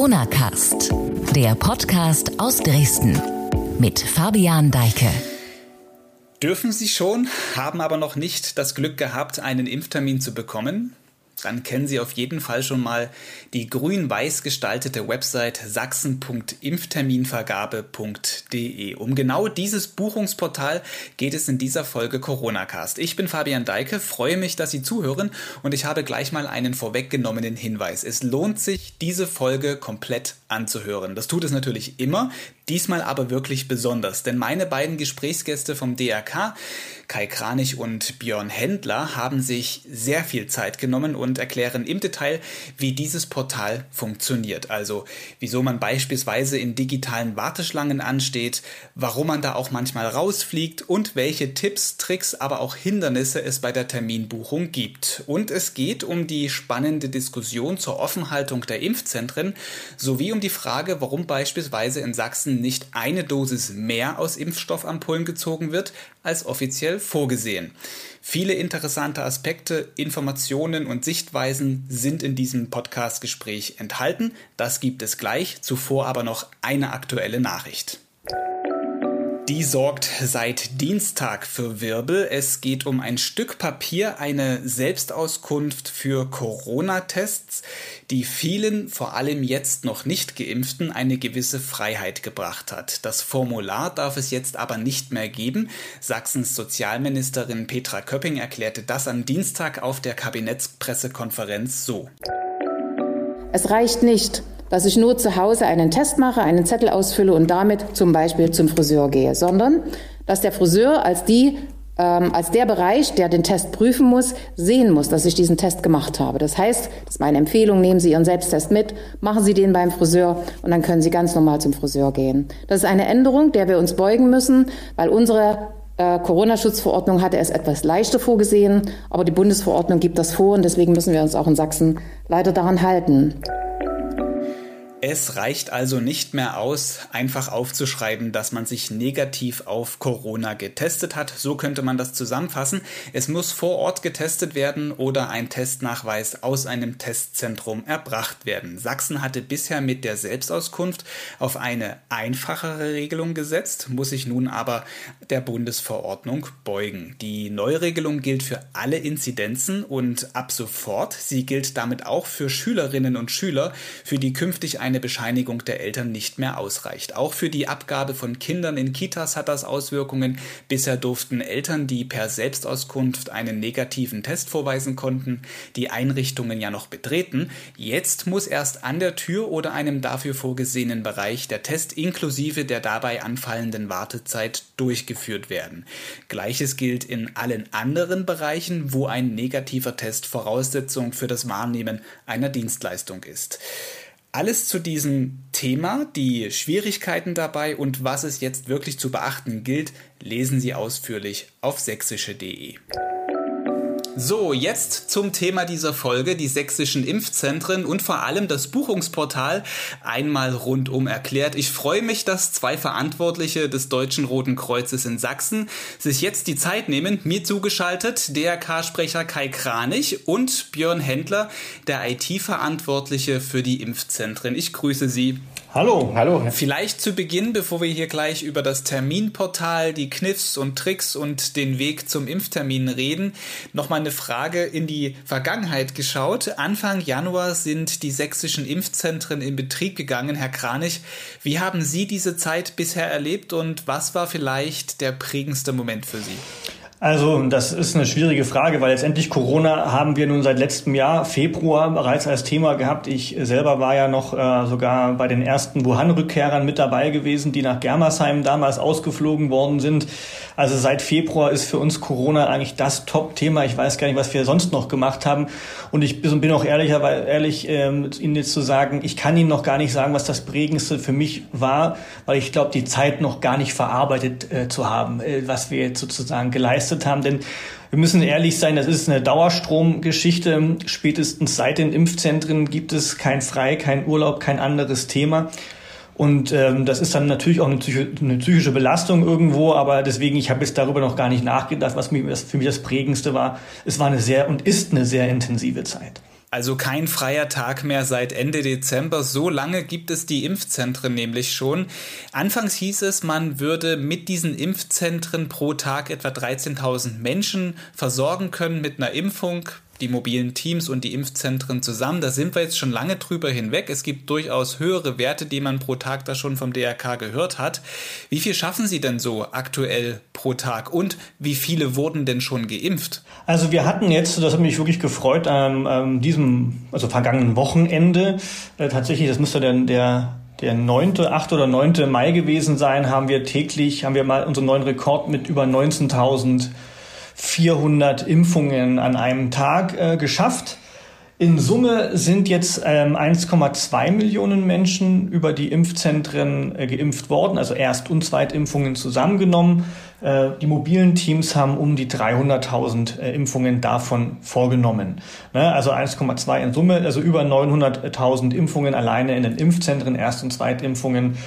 Corona Cast, der Podcast aus Dresden mit Fabian Deike. Dürfen Sie schon, haben aber noch nicht das Glück gehabt, einen Impftermin zu bekommen? Dann kennen Sie auf jeden Fall schon mal die grün-weiß gestaltete Website sachsen.impfterminvergabe.de. Um genau dieses Buchungsportal geht es in dieser Folge Coronacast. Ich bin Fabian Deike, freue mich, dass Sie zuhören und ich habe gleich mal einen vorweggenommenen Hinweis. Es lohnt sich, diese Folge komplett anzuhören. Das tut es natürlich immer, diesmal aber wirklich besonders, denn meine beiden Gesprächsgäste vom DRK, Kai Kranich und Björn Händler, haben sich sehr viel Zeit genommen und erklären im Detail, wie dieses Portal funktioniert. Also, wieso man beispielsweise in digitalen Warteschlangen ansteht, warum man da auch manchmal rausfliegt und welche Tipps, Tricks, aber auch Hindernisse es bei der Terminbuchung gibt. Und es geht um die spannende Diskussion zur Offenhaltung der Impfzentren sowie um die Frage, warum beispielsweise in Sachsen nicht eine Dosis mehr aus Impfstoffampullen gezogen wird, als offiziell vorgesehen. Viele interessante Aspekte, Informationen und Sichtweisen sind in diesem Podcast-Gespräch enthalten. Das gibt es gleich, zuvor aber noch eine aktuelle Nachricht. Die sorgt seit Dienstag für Wirbel. Es geht um ein Stück Papier, eine Selbstauskunft für Corona-Tests, die vielen, vor allem jetzt noch nicht geimpften, eine gewisse Freiheit gebracht hat. Das Formular darf es jetzt aber nicht mehr geben. Sachsens Sozialministerin Petra Köpping erklärte das am Dienstag auf der Kabinettspressekonferenz so. Es reicht nicht, dass ich nur zu Hause einen Test mache, einen Zettel ausfülle und damit zum Beispiel zum Friseur gehe, sondern dass der Friseur als die ähm, als der Bereich, der den Test prüfen muss, sehen muss, dass ich diesen Test gemacht habe. Das heißt, das ist meine Empfehlung, nehmen Sie Ihren Selbsttest mit, machen Sie den beim Friseur und dann können Sie ganz normal zum Friseur gehen. Das ist eine Änderung, der wir uns beugen müssen, weil unsere äh, Corona-Schutzverordnung hatte es etwas leichter vorgesehen, aber die Bundesverordnung gibt das vor und deswegen müssen wir uns auch in Sachsen leider daran halten. Es reicht also nicht mehr aus, einfach aufzuschreiben, dass man sich negativ auf Corona getestet hat. So könnte man das zusammenfassen. Es muss vor Ort getestet werden oder ein Testnachweis aus einem Testzentrum erbracht werden. Sachsen hatte bisher mit der Selbstauskunft auf eine einfachere Regelung gesetzt, muss sich nun aber der Bundesverordnung beugen. Die Neuregelung gilt für alle Inzidenzen und ab sofort, sie gilt damit auch für Schülerinnen und Schüler, für die künftig ein eine Bescheinigung der Eltern nicht mehr ausreicht. Auch für die Abgabe von Kindern in Kitas hat das Auswirkungen. Bisher durften Eltern, die per Selbstauskunft einen negativen Test vorweisen konnten, die Einrichtungen ja noch betreten. Jetzt muss erst an der Tür oder einem dafür vorgesehenen Bereich der Test inklusive der dabei anfallenden Wartezeit durchgeführt werden. Gleiches gilt in allen anderen Bereichen, wo ein negativer Test Voraussetzung für das Wahrnehmen einer Dienstleistung ist. Alles zu diesem Thema, die Schwierigkeiten dabei und was es jetzt wirklich zu beachten gilt, lesen Sie ausführlich auf sächsische.de. So, jetzt zum Thema dieser Folge, die sächsischen Impfzentren und vor allem das Buchungsportal einmal rundum erklärt. Ich freue mich, dass zwei Verantwortliche des Deutschen Roten Kreuzes in Sachsen sich jetzt die Zeit nehmen, mir zugeschaltet, DRK-Sprecher Kai Kranich und Björn Händler, der IT-Verantwortliche für die Impfzentren. Ich grüße Sie. Hallo, hallo. Vielleicht zu Beginn, bevor wir hier gleich über das Terminportal, die Kniffs und Tricks und den Weg zum Impftermin reden, nochmal eine Frage in die Vergangenheit geschaut. Anfang Januar sind die sächsischen Impfzentren in Betrieb gegangen. Herr Kranich, wie haben Sie diese Zeit bisher erlebt und was war vielleicht der prägendste Moment für Sie? Also das ist eine schwierige Frage, weil letztendlich Corona haben wir nun seit letztem Jahr, Februar, bereits als Thema gehabt. Ich selber war ja noch äh, sogar bei den ersten Wuhan-Rückkehrern mit dabei gewesen, die nach Germersheim damals ausgeflogen worden sind. Also seit Februar ist für uns Corona eigentlich das Top-Thema. Ich weiß gar nicht, was wir sonst noch gemacht haben. Und ich bin auch ehrlicher, weil, ehrlich, ähm, Ihnen jetzt zu sagen, ich kann Ihnen noch gar nicht sagen, was das Prägendste für mich war, weil ich glaube, die Zeit noch gar nicht verarbeitet äh, zu haben, äh, was wir jetzt sozusagen geleistet haben. Denn wir müssen ehrlich sein, das ist eine Dauerstromgeschichte. Spätestens seit den Impfzentren gibt es kein Frei, kein Urlaub, kein anderes Thema. Und ähm, das ist dann natürlich auch eine, psych eine psychische Belastung irgendwo, aber deswegen, ich habe jetzt darüber noch gar nicht nachgedacht, was für mich das Prägendste war. Es war eine sehr und ist eine sehr intensive Zeit. Also kein freier Tag mehr seit Ende Dezember. So lange gibt es die Impfzentren nämlich schon. Anfangs hieß es, man würde mit diesen Impfzentren pro Tag etwa 13.000 Menschen versorgen können mit einer Impfung die mobilen Teams und die Impfzentren zusammen. Da sind wir jetzt schon lange drüber hinweg. Es gibt durchaus höhere Werte, die man pro Tag da schon vom DRK gehört hat. Wie viel schaffen Sie denn so aktuell pro Tag und wie viele wurden denn schon geimpft? Also wir hatten jetzt, das hat mich wirklich gefreut, an ähm, diesem, also vergangenen Wochenende, äh, tatsächlich, das müsste dann der der 9., 8. oder 9. Mai gewesen sein, haben wir täglich, haben wir mal unseren neuen Rekord mit über 19.000 400 Impfungen an einem Tag äh, geschafft. In Summe sind jetzt ähm, 1,2 Millionen Menschen über die Impfzentren äh, geimpft worden, also Erst- und Zweitimpfungen zusammengenommen. Äh, die mobilen Teams haben um die 300.000 äh, Impfungen davon vorgenommen. Ne? Also 1,2 in Summe, also über 900.000 Impfungen alleine in den Impfzentren, Erst- und Zweitimpfungen.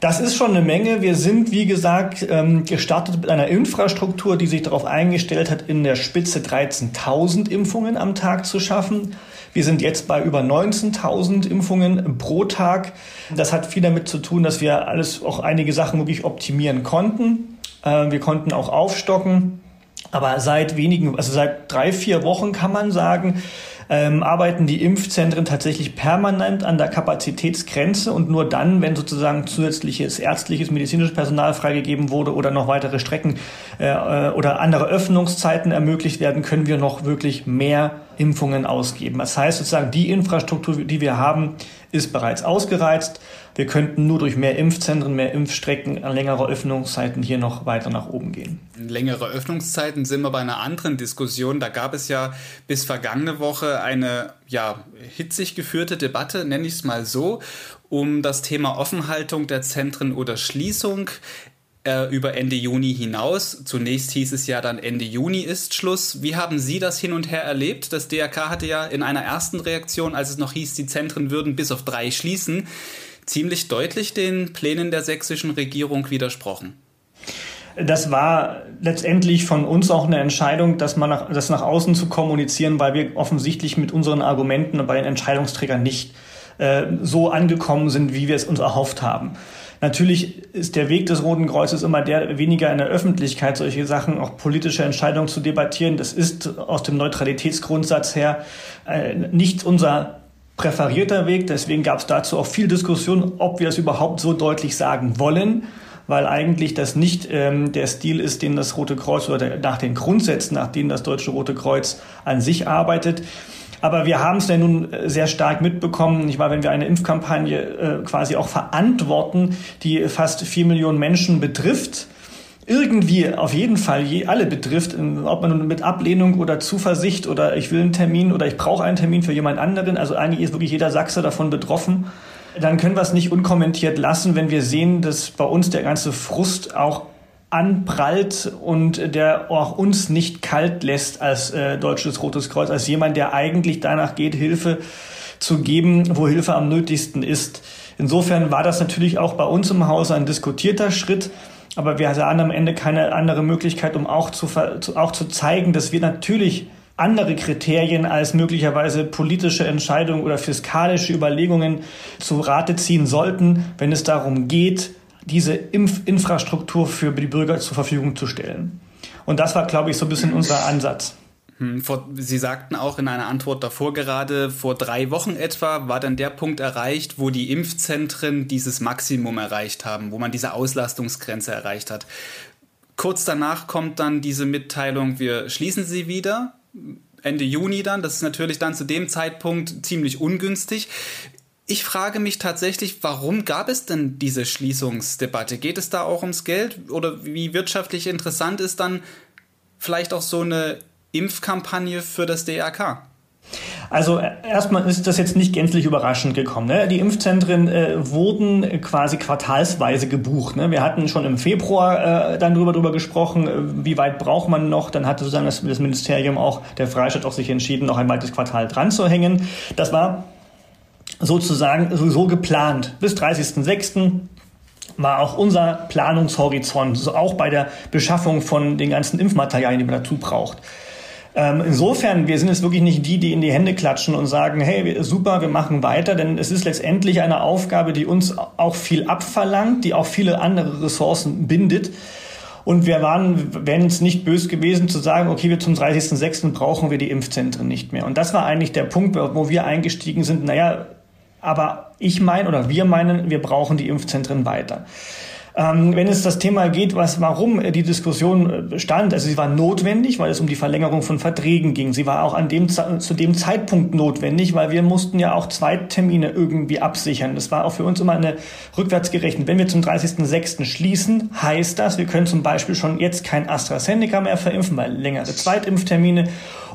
Das ist schon eine Menge. Wir sind, wie gesagt, ähm, gestartet mit einer Infrastruktur, die sich darauf eingestellt hat, in der Spitze 13.000 Impfungen am Tag zu schaffen. Wir sind jetzt bei über 19.000 Impfungen pro Tag. Das hat viel damit zu tun, dass wir alles, auch einige Sachen wirklich optimieren konnten. Äh, wir konnten auch aufstocken. Aber seit wenigen, also seit drei, vier Wochen kann man sagen, ähm, arbeiten die Impfzentren tatsächlich permanent an der Kapazitätsgrenze und nur dann, wenn sozusagen zusätzliches ärztliches, medizinisches Personal freigegeben wurde oder noch weitere Strecken äh, äh, oder andere Öffnungszeiten ermöglicht werden, können wir noch wirklich mehr Impfungen ausgeben. Das heißt sozusagen, die Infrastruktur, die wir haben, ist bereits ausgereizt. Wir könnten nur durch mehr Impfzentren, mehr Impfstrecken, längere Öffnungszeiten hier noch weiter nach oben gehen. Längere Öffnungszeiten sind wir bei einer anderen Diskussion. Da gab es ja bis vergangene Woche eine ja, hitzig geführte Debatte, nenne ich es mal so, um das Thema Offenhaltung der Zentren oder Schließung äh, über Ende Juni hinaus. Zunächst hieß es ja dann Ende Juni ist Schluss. Wie haben Sie das hin und her erlebt? Das DRK hatte ja in einer ersten Reaktion, als es noch hieß, die Zentren würden bis auf drei schließen, ziemlich deutlich den Plänen der sächsischen Regierung widersprochen. Das war letztendlich von uns auch eine Entscheidung, dass man nach, das nach außen zu kommunizieren, weil wir offensichtlich mit unseren Argumenten bei den Entscheidungsträgern nicht äh, so angekommen sind, wie wir es uns erhofft haben. Natürlich ist der Weg des Roten Kreuzes immer der, weniger in der Öffentlichkeit solche Sachen, auch politische Entscheidungen zu debattieren. Das ist aus dem Neutralitätsgrundsatz her äh, nicht unser präferierter Weg. Deswegen gab es dazu auch viel Diskussion, ob wir das überhaupt so deutlich sagen wollen weil eigentlich das nicht ähm, der Stil ist, den das Rote Kreuz oder der, nach den Grundsätzen, nach denen das Deutsche Rote Kreuz an sich arbeitet. Aber wir haben es ja nun äh, sehr stark mitbekommen. Ich war, wenn wir eine Impfkampagne äh, quasi auch verantworten, die fast vier Millionen Menschen betrifft, irgendwie auf jeden Fall je alle betrifft, ob man nun mit Ablehnung oder Zuversicht oder ich will einen Termin oder ich brauche einen Termin für jemand anderen, also eigentlich ist wirklich jeder Sachse davon betroffen, dann können wir es nicht unkommentiert lassen, wenn wir sehen, dass bei uns der ganze Frust auch anprallt und der auch uns nicht kalt lässt als äh, Deutsches Rotes Kreuz, als jemand, der eigentlich danach geht, Hilfe zu geben, wo Hilfe am nötigsten ist. Insofern war das natürlich auch bei uns im Haus ein diskutierter Schritt. Aber wir sahen am Ende keine andere Möglichkeit, um auch zu, auch zu zeigen, dass wir natürlich andere Kriterien als möglicherweise politische Entscheidungen oder fiskalische Überlegungen zu Rate ziehen sollten, wenn es darum geht, diese Impfinfrastruktur für die Bürger zur Verfügung zu stellen. Und das war, glaube ich, so ein bisschen unser Ansatz. Hm, Sie sagten auch in einer Antwort davor gerade, vor drei Wochen etwa war dann der Punkt erreicht, wo die Impfzentren dieses Maximum erreicht haben, wo man diese Auslastungsgrenze erreicht hat. Kurz danach kommt dann diese Mitteilung, wir schließen sie wieder. Ende Juni dann. Das ist natürlich dann zu dem Zeitpunkt ziemlich ungünstig. Ich frage mich tatsächlich, warum gab es denn diese Schließungsdebatte? Geht es da auch ums Geld oder wie wirtschaftlich interessant ist dann vielleicht auch so eine Impfkampagne für das DRK? Also äh, erstmal ist das jetzt nicht gänzlich überraschend gekommen. Ne? Die Impfzentren äh, wurden quasi quartalsweise gebucht. Ne? Wir hatten schon im Februar äh, dann drüber, drüber gesprochen, äh, wie weit braucht man noch. Dann hatte sozusagen das, das Ministerium auch, der Freistaat auch sich entschieden, noch ein weiteres Quartal dran zu hängen. Das war sozusagen so geplant. Bis 30.06. war auch unser Planungshorizont, so auch bei der Beschaffung von den ganzen Impfmaterialien, die man dazu braucht. Ähm, insofern, wir sind jetzt wirklich nicht die, die in die Hände klatschen und sagen, hey, super, wir machen weiter, denn es ist letztendlich eine Aufgabe, die uns auch viel abverlangt, die auch viele andere Ressourcen bindet. Und wir waren, wären es nicht böse gewesen zu sagen, okay, wir zum 30.06. brauchen wir die Impfzentren nicht mehr. Und das war eigentlich der Punkt, wo wir eingestiegen sind. Naja, aber ich meine oder wir meinen, wir brauchen die Impfzentren weiter. Ähm, wenn es das Thema geht, was, warum die Diskussion äh, stand, also sie war notwendig, weil es um die Verlängerung von Verträgen ging. Sie war auch an dem, zu dem Zeitpunkt notwendig, weil wir mussten ja auch zwei Termine irgendwie absichern. Das war auch für uns immer eine rückwärts gerechnet. Wenn wir zum 30.06. schließen, heißt das, wir können zum Beispiel schon jetzt kein AstraZeneca mehr verimpfen, weil längere Zweitimpftermine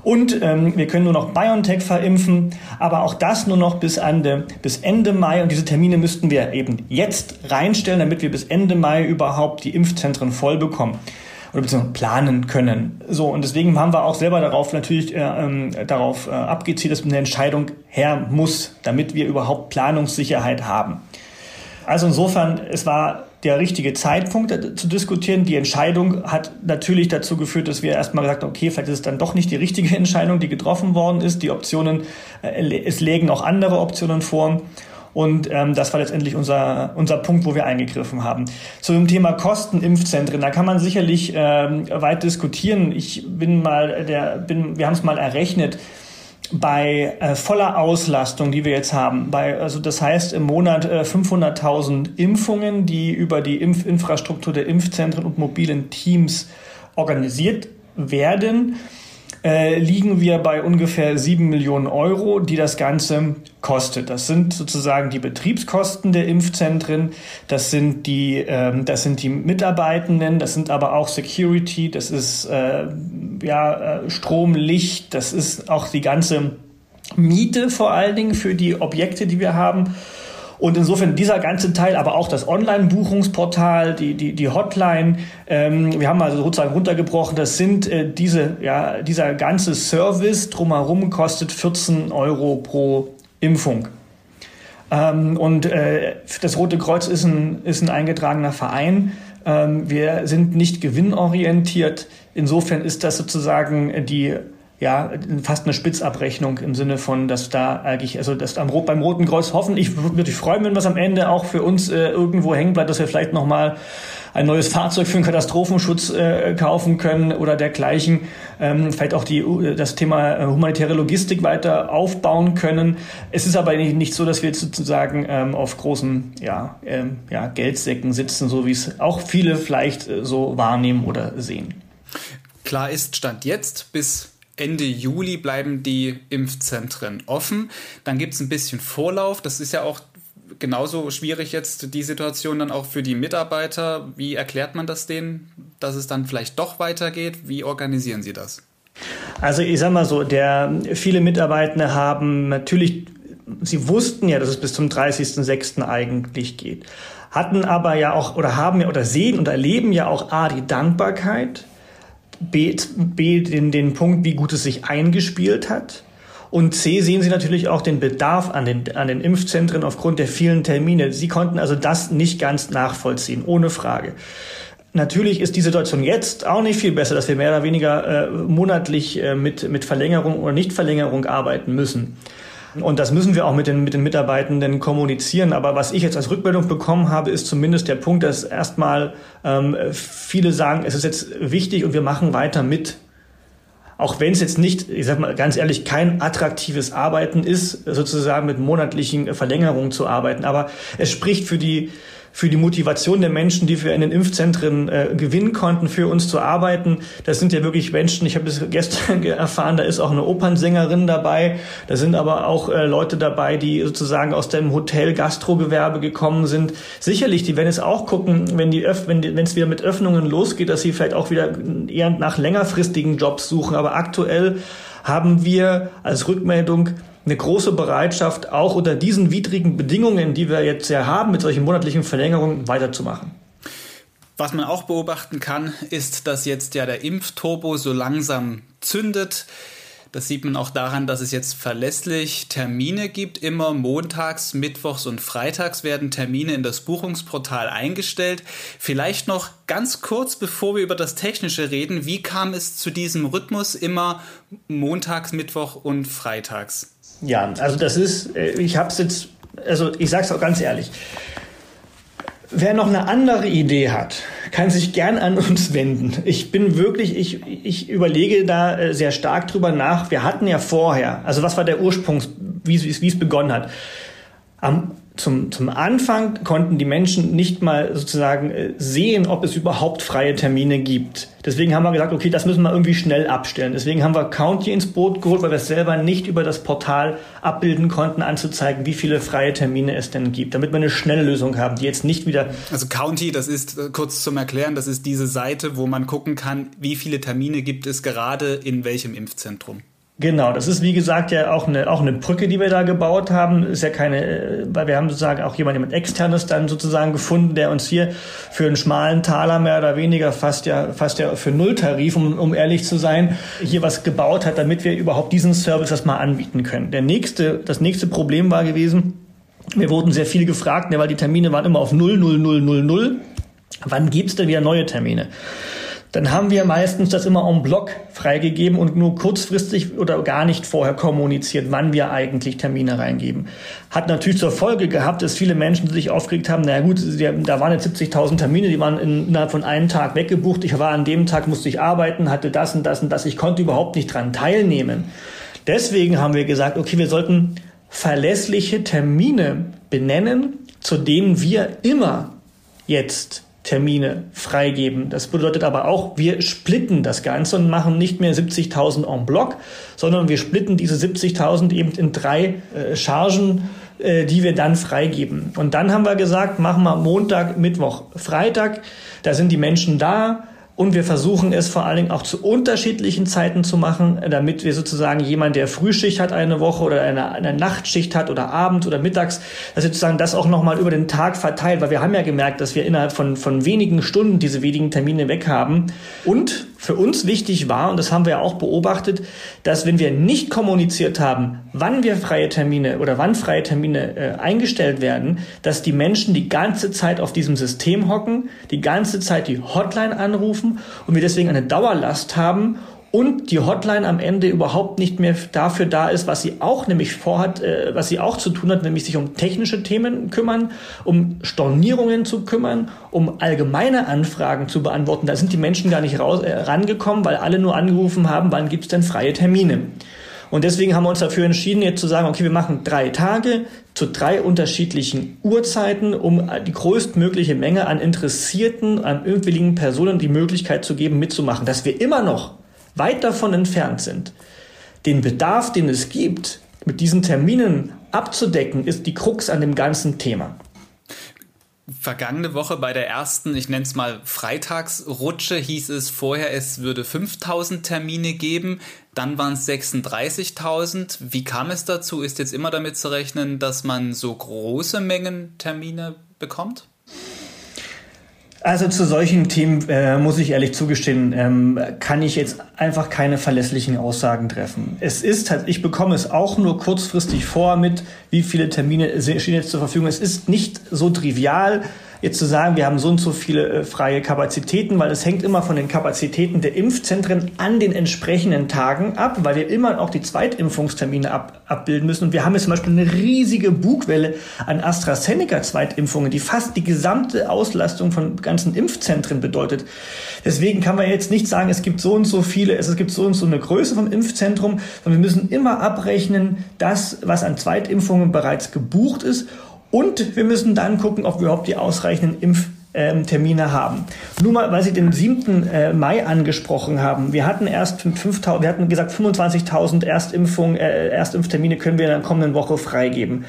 und ähm, wir können nur noch BioNTech verimpfen, aber auch das nur noch bis Ende, bis Ende Mai. Und diese Termine müssten wir eben jetzt reinstellen, damit wir bis Ende Mai überhaupt die Impfzentren voll bekommen oder beziehungsweise planen können. So, und deswegen haben wir auch selber darauf natürlich äh, ähm, darauf äh, abgezielt, dass eine Entscheidung her muss, damit wir überhaupt Planungssicherheit haben. Also insofern, es war der richtige Zeitpunkt äh, zu diskutieren. Die Entscheidung hat natürlich dazu geführt, dass wir erstmal gesagt haben, okay, vielleicht ist es dann doch nicht die richtige Entscheidung, die getroffen worden ist. Die Optionen, äh, es legen auch andere Optionen vor. Und ähm, das war letztendlich unser, unser Punkt, wo wir eingegriffen haben. Zu dem Thema Kostenimpfzentren, da kann man sicherlich ähm, weit diskutieren. Ich bin mal, der, bin, wir haben es mal errechnet bei äh, voller Auslastung, die wir jetzt haben, bei, also das heißt im Monat äh, 500.000 Impfungen, die über die Impfinfrastruktur der Impfzentren und mobilen Teams organisiert werden, äh, liegen wir bei ungefähr sieben Millionen Euro, die das Ganze kostet. Das sind sozusagen die Betriebskosten der Impfzentren, das sind die, ähm, das sind die Mitarbeitenden, das sind aber auch Security, das ist äh, ja äh, Strom, Licht, das ist auch die ganze Miete vor allen Dingen für die Objekte, die wir haben. Und insofern dieser ganze Teil, aber auch das Online-Buchungsportal, die, die, die Hotline, ähm, wir haben also sozusagen runtergebrochen, das sind äh, diese, ja, dieser ganze Service drumherum kostet 14 Euro pro Impfung. Ähm, und äh, das Rote Kreuz ist ein, ist ein eingetragener Verein. Ähm, wir sind nicht gewinnorientiert. Insofern ist das sozusagen die ja, fast eine Spitzabrechnung im Sinne von, dass da eigentlich, also dass am, beim Roten Kreuz hoffen, ich würde mich freuen, wenn was am Ende auch für uns äh, irgendwo hängen bleibt, dass wir vielleicht nochmal ein neues Fahrzeug für den Katastrophenschutz äh, kaufen können oder dergleichen, ähm, vielleicht auch die, das Thema äh, humanitäre Logistik weiter aufbauen können. Es ist aber nicht, nicht so, dass wir jetzt sozusagen ähm, auf großen ja, ähm, ja, Geldsäcken sitzen, so wie es auch viele vielleicht äh, so wahrnehmen oder sehen. Klar ist, Stand jetzt bis Ende Juli bleiben die Impfzentren offen. Dann gibt es ein bisschen Vorlauf. Das ist ja auch genauso schwierig jetzt die Situation dann auch für die Mitarbeiter. Wie erklärt man das denen, dass es dann vielleicht doch weitergeht? Wie organisieren Sie das? Also ich sag mal so, der, viele Mitarbeitende haben natürlich, sie wussten ja, dass es bis zum 30.06. eigentlich geht, hatten aber ja auch oder haben ja oder sehen und erleben ja auch A, die Dankbarkeit B, B den, den Punkt, wie gut es sich eingespielt hat. Und C sehen Sie natürlich auch den Bedarf an den, an den Impfzentren aufgrund der vielen Termine. Sie konnten also das nicht ganz nachvollziehen, ohne Frage. Natürlich ist die Situation jetzt auch nicht viel besser, dass wir mehr oder weniger äh, monatlich äh, mit, mit Verlängerung oder Nichtverlängerung arbeiten müssen. Und das müssen wir auch mit den, mit den Mitarbeitenden kommunizieren. Aber was ich jetzt als Rückmeldung bekommen habe, ist zumindest der Punkt, dass erstmal ähm, viele sagen, es ist jetzt wichtig und wir machen weiter mit. Auch wenn es jetzt nicht, ich sag mal ganz ehrlich, kein attraktives Arbeiten ist, sozusagen mit monatlichen Verlängerungen zu arbeiten. Aber es spricht für die, für die Motivation der Menschen, die wir in den Impfzentren äh, gewinnen konnten, für uns zu arbeiten. Das sind ja wirklich Menschen, ich habe es gestern erfahren, da ist auch eine Opernsängerin dabei, da sind aber auch äh, Leute dabei, die sozusagen aus dem Hotel-Gastrogewerbe gekommen sind. Sicherlich, die werden es auch gucken, wenn die wenn wenn es wieder mit Öffnungen losgeht, dass sie vielleicht auch wieder eher nach längerfristigen Jobs suchen. Aber aktuell haben wir als Rückmeldung eine große Bereitschaft, auch unter diesen widrigen Bedingungen, die wir jetzt ja haben, mit solchen monatlichen Verlängerungen weiterzumachen. Was man auch beobachten kann, ist, dass jetzt ja der Impfturbo so langsam zündet. Das sieht man auch daran, dass es jetzt verlässlich Termine gibt. Immer montags, mittwochs und freitags werden Termine in das Buchungsportal eingestellt. Vielleicht noch ganz kurz, bevor wir über das Technische reden, wie kam es zu diesem Rhythmus immer montags, Mittwoch und freitags? Ja, also das ist, äh, ich habe es jetzt, also ich sage es auch ganz ehrlich. Wer noch eine andere Idee hat, kann sich gern an uns wenden. Ich bin wirklich, ich, ich überlege da äh, sehr stark drüber nach. Wir hatten ja vorher, also was war der Ursprung, wie es begonnen hat. Am zum, zum Anfang konnten die Menschen nicht mal sozusagen äh, sehen, ob es überhaupt freie Termine gibt. Deswegen haben wir gesagt, okay, das müssen wir irgendwie schnell abstellen. Deswegen haben wir County ins Boot geholt, weil wir es selber nicht über das Portal abbilden konnten, anzuzeigen, wie viele freie Termine es denn gibt, damit wir eine schnelle Lösung haben, die jetzt nicht wieder. Also County, das ist äh, kurz zum Erklären, das ist diese Seite, wo man gucken kann, wie viele Termine gibt es gerade in welchem Impfzentrum. Genau, das ist wie gesagt ja auch eine, auch eine Brücke, die wir da gebaut haben. Ist ja keine, äh, weil wir haben sozusagen auch jemand, jemand externes dann sozusagen gefunden, der uns hier für einen schmalen Taler mehr oder weniger fast ja, fast ja für Nulltarif, um, um ehrlich zu sein, hier was gebaut hat, damit wir überhaupt diesen Service erstmal anbieten können. Der nächste, das nächste Problem war gewesen, wir wurden sehr viel gefragt, ne, weil die Termine waren immer auf 0, 0, 0, 0, 0. Wann gibt's denn wieder neue Termine? Dann haben wir meistens das immer en bloc freigegeben und nur kurzfristig oder gar nicht vorher kommuniziert, wann wir eigentlich Termine reingeben. Hat natürlich zur Folge gehabt, dass viele Menschen sich aufgeregt haben, naja gut, da waren jetzt 70.000 Termine, die waren innerhalb von einem Tag weggebucht. Ich war an dem Tag, musste ich arbeiten, hatte das und das und das. Ich konnte überhaupt nicht dran teilnehmen. Deswegen haben wir gesagt, okay, wir sollten verlässliche Termine benennen, zu denen wir immer jetzt Termine freigeben. Das bedeutet aber auch, wir splitten das Ganze und machen nicht mehr 70.000 en bloc, sondern wir splitten diese 70.000 eben in drei äh, Chargen, äh, die wir dann freigeben. Und dann haben wir gesagt, machen wir Montag, Mittwoch, Freitag. Da sind die Menschen da. Und wir versuchen es vor allen Dingen auch zu unterschiedlichen Zeiten zu machen, damit wir sozusagen jemand, der Frühschicht hat eine Woche oder eine, eine Nachtschicht hat oder abends oder mittags, dass wir sozusagen das auch nochmal über den Tag verteilt, weil wir haben ja gemerkt, dass wir innerhalb von, von wenigen Stunden diese wenigen Termine weg haben. Und für uns wichtig war, und das haben wir auch beobachtet, dass wenn wir nicht kommuniziert haben, wann wir freie Termine oder wann freie Termine äh, eingestellt werden, dass die Menschen die ganze Zeit auf diesem System hocken, die ganze Zeit die Hotline anrufen und wir deswegen eine Dauerlast haben und die Hotline am Ende überhaupt nicht mehr dafür da ist, was sie auch nämlich vorhat, äh, was sie auch zu tun hat, nämlich sich um technische Themen kümmern, um Stornierungen zu kümmern, um allgemeine Anfragen zu beantworten. Da sind die Menschen gar nicht raus, äh, rangekommen, weil alle nur angerufen haben, wann gibt's denn freie Termine. Und deswegen haben wir uns dafür entschieden, jetzt zu sagen, okay, wir machen drei Tage zu drei unterschiedlichen Uhrzeiten, um die größtmögliche Menge an Interessierten, an irgendwilligen Personen die Möglichkeit zu geben, mitzumachen. Dass wir immer noch weit davon entfernt sind, den Bedarf, den es gibt, mit diesen Terminen abzudecken, ist die Krux an dem ganzen Thema. Vergangene Woche bei der ersten, ich nenne es mal Freitagsrutsche, hieß es vorher, es würde 5000 Termine geben, dann waren es 36.000. Wie kam es dazu? Ist jetzt immer damit zu rechnen, dass man so große Mengen Termine bekommt? Also zu solchen Themen äh, muss ich ehrlich zugestehen, ähm, kann ich jetzt einfach keine verlässlichen Aussagen treffen. Es ist halt, ich bekomme es auch nur kurzfristig vor mit, wie viele Termine stehen jetzt zur Verfügung. Es ist nicht so trivial jetzt zu sagen, wir haben so und so viele äh, freie Kapazitäten, weil es hängt immer von den Kapazitäten der Impfzentren an den entsprechenden Tagen ab, weil wir immer auch die Zweitimpfungstermine ab, abbilden müssen. Und wir haben jetzt zum Beispiel eine riesige Bugwelle an AstraZeneca-Zweitimpfungen, die fast die gesamte Auslastung von ganzen Impfzentren bedeutet. Deswegen kann man jetzt nicht sagen, es gibt so und so viele, es gibt so und so eine Größe vom Impfzentrum, sondern wir müssen immer abrechnen, das, was an Zweitimpfungen bereits gebucht ist und wir müssen dann gucken, ob wir überhaupt die ausreichenden Impftermine haben. Nur mal, weil Sie den 7. Äh, Mai angesprochen haben. Wir hatten erst 5.000, wir hatten gesagt 25.000 Erstimpfungen, äh, Erstimpftermine können wir in der kommenden Woche freigeben.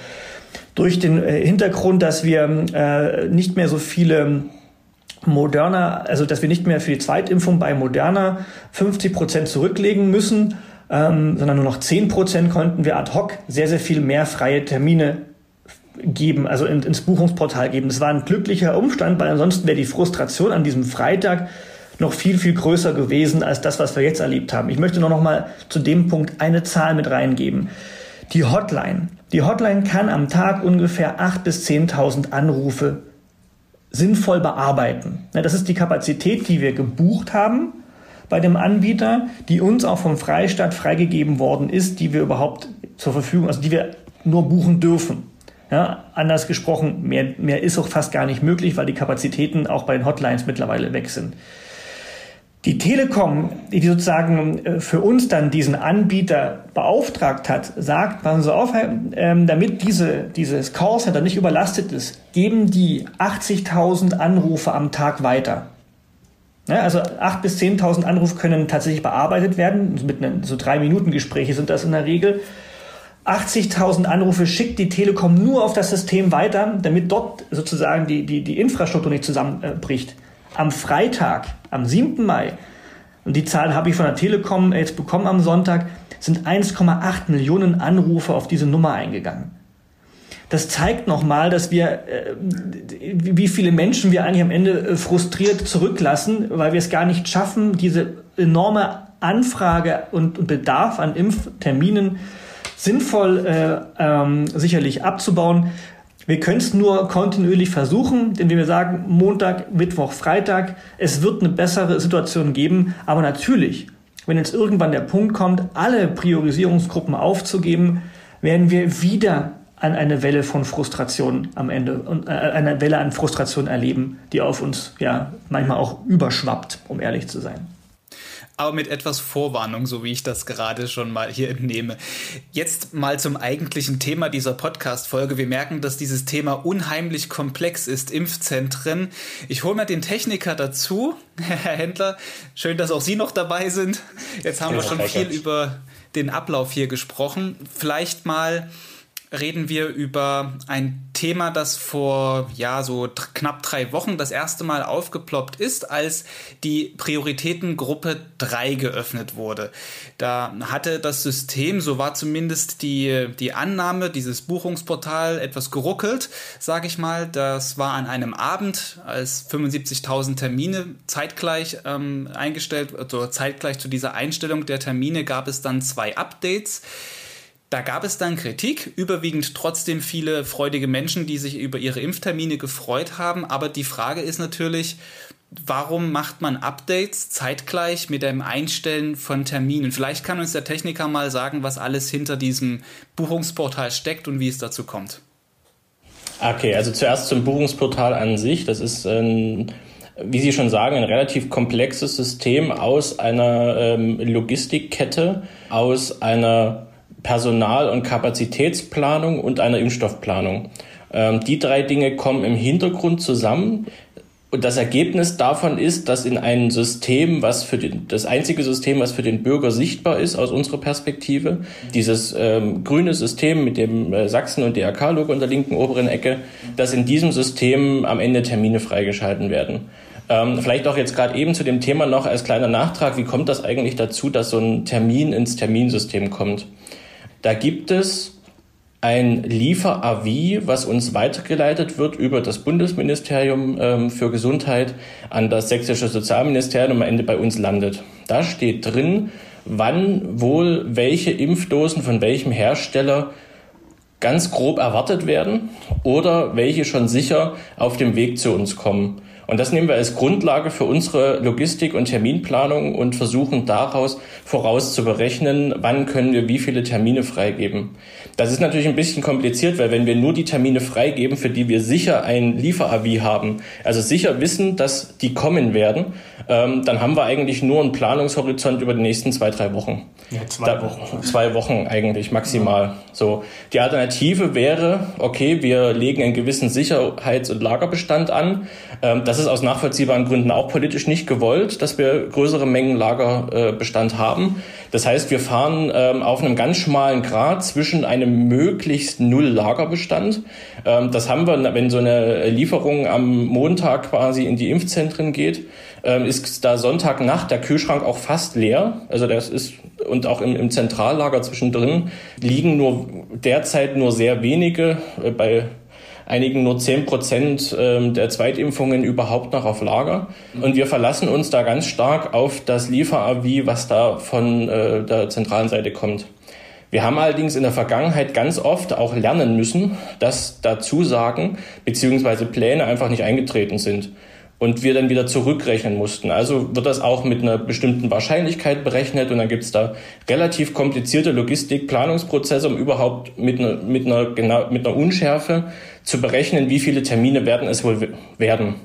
Durch den äh, Hintergrund, dass wir äh, nicht mehr so viele Moderna, also dass wir nicht mehr für die Zweitimpfung bei Moderna 50 Prozent zurücklegen müssen, ähm, sondern nur noch 10 Prozent konnten wir ad hoc sehr, sehr viel mehr freie Termine geben, also in, ins Buchungsportal geben. Das war ein glücklicher Umstand, weil ansonsten wäre die Frustration an diesem Freitag noch viel, viel größer gewesen als das, was wir jetzt erlebt haben. Ich möchte nur noch mal zu dem Punkt eine Zahl mit reingeben. Die Hotline. Die Hotline kann am Tag ungefähr 8.000 bis 10.000 Anrufe sinnvoll bearbeiten. Das ist die Kapazität, die wir gebucht haben bei dem Anbieter, die uns auch vom Freistaat freigegeben worden ist, die wir überhaupt zur Verfügung, also die wir nur buchen dürfen. Ja, anders gesprochen, mehr, mehr ist auch fast gar nicht möglich, weil die Kapazitäten auch bei den Hotlines mittlerweile weg sind. Die Telekom, die sozusagen äh, für uns dann diesen Anbieter beauftragt hat, sagt, passen Sie auf, ähm, damit diese, dieses Callcenter nicht überlastet ist, geben die 80.000 Anrufe am Tag weiter. Also 8.000 bis 10.000 Anrufe können tatsächlich bearbeitet werden. Mit so drei Minuten Gespräche sind das in der Regel. 80.000 Anrufe schickt die Telekom nur auf das System weiter, damit dort sozusagen die, die, die Infrastruktur nicht zusammenbricht am Freitag, am 7. Mai, und die Zahl habe ich von der Telekom jetzt bekommen am Sonntag, sind 1,8 Millionen Anrufe auf diese Nummer eingegangen. Das zeigt nochmal, dass wir, äh, wie viele Menschen wir eigentlich am Ende äh, frustriert zurücklassen, weil wir es gar nicht schaffen, diese enorme Anfrage und Bedarf an Impfterminen sinnvoll äh, ähm, sicherlich abzubauen. Wir können es nur kontinuierlich versuchen, indem wir sagen, Montag, Mittwoch, Freitag, es wird eine bessere Situation geben. Aber natürlich, wenn jetzt irgendwann der Punkt kommt, alle Priorisierungsgruppen aufzugeben, werden wir wieder an eine Welle von Frustration am Ende und äh, eine Welle an Frustration erleben, die auf uns ja manchmal auch überschwappt, um ehrlich zu sein aber mit etwas Vorwarnung, so wie ich das gerade schon mal hier entnehme. Jetzt mal zum eigentlichen Thema dieser Podcast-Folge. Wir merken, dass dieses Thema unheimlich komplex ist, Impfzentren. Ich hole mal den Techniker dazu, Herr Händler. Schön, dass auch Sie noch dabei sind. Jetzt haben ja, wir schon viel über den Ablauf hier gesprochen. Vielleicht mal reden wir über ein Thema, das vor ja so knapp drei Wochen das erste Mal aufgeploppt ist, als die Prioritätengruppe 3 geöffnet wurde. Da hatte das System, so war zumindest die, die Annahme, dieses Buchungsportal etwas geruckelt, sage ich mal. Das war an einem Abend, als 75.000 Termine zeitgleich ähm, eingestellt, also zeitgleich zu dieser Einstellung der Termine gab es dann zwei Updates. Da gab es dann Kritik, überwiegend trotzdem viele freudige Menschen, die sich über ihre Impftermine gefreut haben. Aber die Frage ist natürlich, warum macht man Updates zeitgleich mit dem Einstellen von Terminen? Vielleicht kann uns der Techniker mal sagen, was alles hinter diesem Buchungsportal steckt und wie es dazu kommt. Okay, also zuerst zum Buchungsportal an sich. Das ist ein wie Sie schon sagen, ein relativ komplexes System aus einer ähm, Logistikkette, aus einer Personal- und Kapazitätsplanung und einer Impfstoffplanung. Ähm, die drei Dinge kommen im Hintergrund zusammen. Und das Ergebnis davon ist, dass in einem System, was für den, das einzige System, was für den Bürger sichtbar ist aus unserer Perspektive, dieses ähm, grüne System mit dem äh, Sachsen- und DRK-Logo in der linken oberen Ecke, dass in diesem System am Ende Termine freigeschalten werden. Ähm, vielleicht auch jetzt gerade eben zu dem Thema noch als kleiner Nachtrag, wie kommt das eigentlich dazu, dass so ein Termin ins Terminsystem kommt? Da gibt es ein Lieferavi, was uns weitergeleitet wird über das Bundesministerium ähm, für Gesundheit an das sächsische Sozialministerium am Ende bei uns landet. Da steht drin, wann wohl welche Impfdosen von welchem Hersteller ganz grob erwartet werden oder welche schon sicher auf dem Weg zu uns kommen. Und das nehmen wir als Grundlage für unsere Logistik- und Terminplanung und versuchen daraus vorauszuberechnen, wann können wir wie viele Termine freigeben. Das ist natürlich ein bisschen kompliziert, weil wenn wir nur die Termine freigeben, für die wir sicher ein Lieferavi haben, also sicher wissen, dass die kommen werden, ähm, dann haben wir eigentlich nur einen Planungshorizont über die nächsten zwei, drei Wochen. Ja, zwei da, Wochen. Zwei Wochen eigentlich maximal. Ja. So. Die Alternative wäre, okay, wir legen einen gewissen Sicherheits- und Lagerbestand an. Ähm, das ist aus nachvollziehbaren Gründen auch politisch nicht gewollt, dass wir größere Mengen Lagerbestand haben. Das heißt, wir fahren ähm, auf einem ganz schmalen Grad zwischen einem möglichst Null Lagerbestand. Ähm, das haben wir, wenn so eine Lieferung am Montag quasi in die Impfzentren geht, ähm, ist da Sonntagnacht der Kühlschrank auch fast leer. Also das ist und auch im, im Zentrallager zwischendrin liegen nur derzeit nur sehr wenige äh, bei einigen nur zehn Prozent ähm, der Zweitimpfungen überhaupt noch auf Lager. Und wir verlassen uns da ganz stark auf das Liefer-AV, was da von äh, der zentralen Seite kommt. Wir haben allerdings in der Vergangenheit ganz oft auch lernen müssen, dass da Zusagen bzw. Pläne einfach nicht eingetreten sind und wir dann wieder zurückrechnen mussten. Also wird das auch mit einer bestimmten Wahrscheinlichkeit berechnet und dann gibt es da relativ komplizierte Logistikplanungsprozesse, um überhaupt mit einer, mit, einer, genau, mit einer Unschärfe zu berechnen, wie viele Termine werden es wohl werden.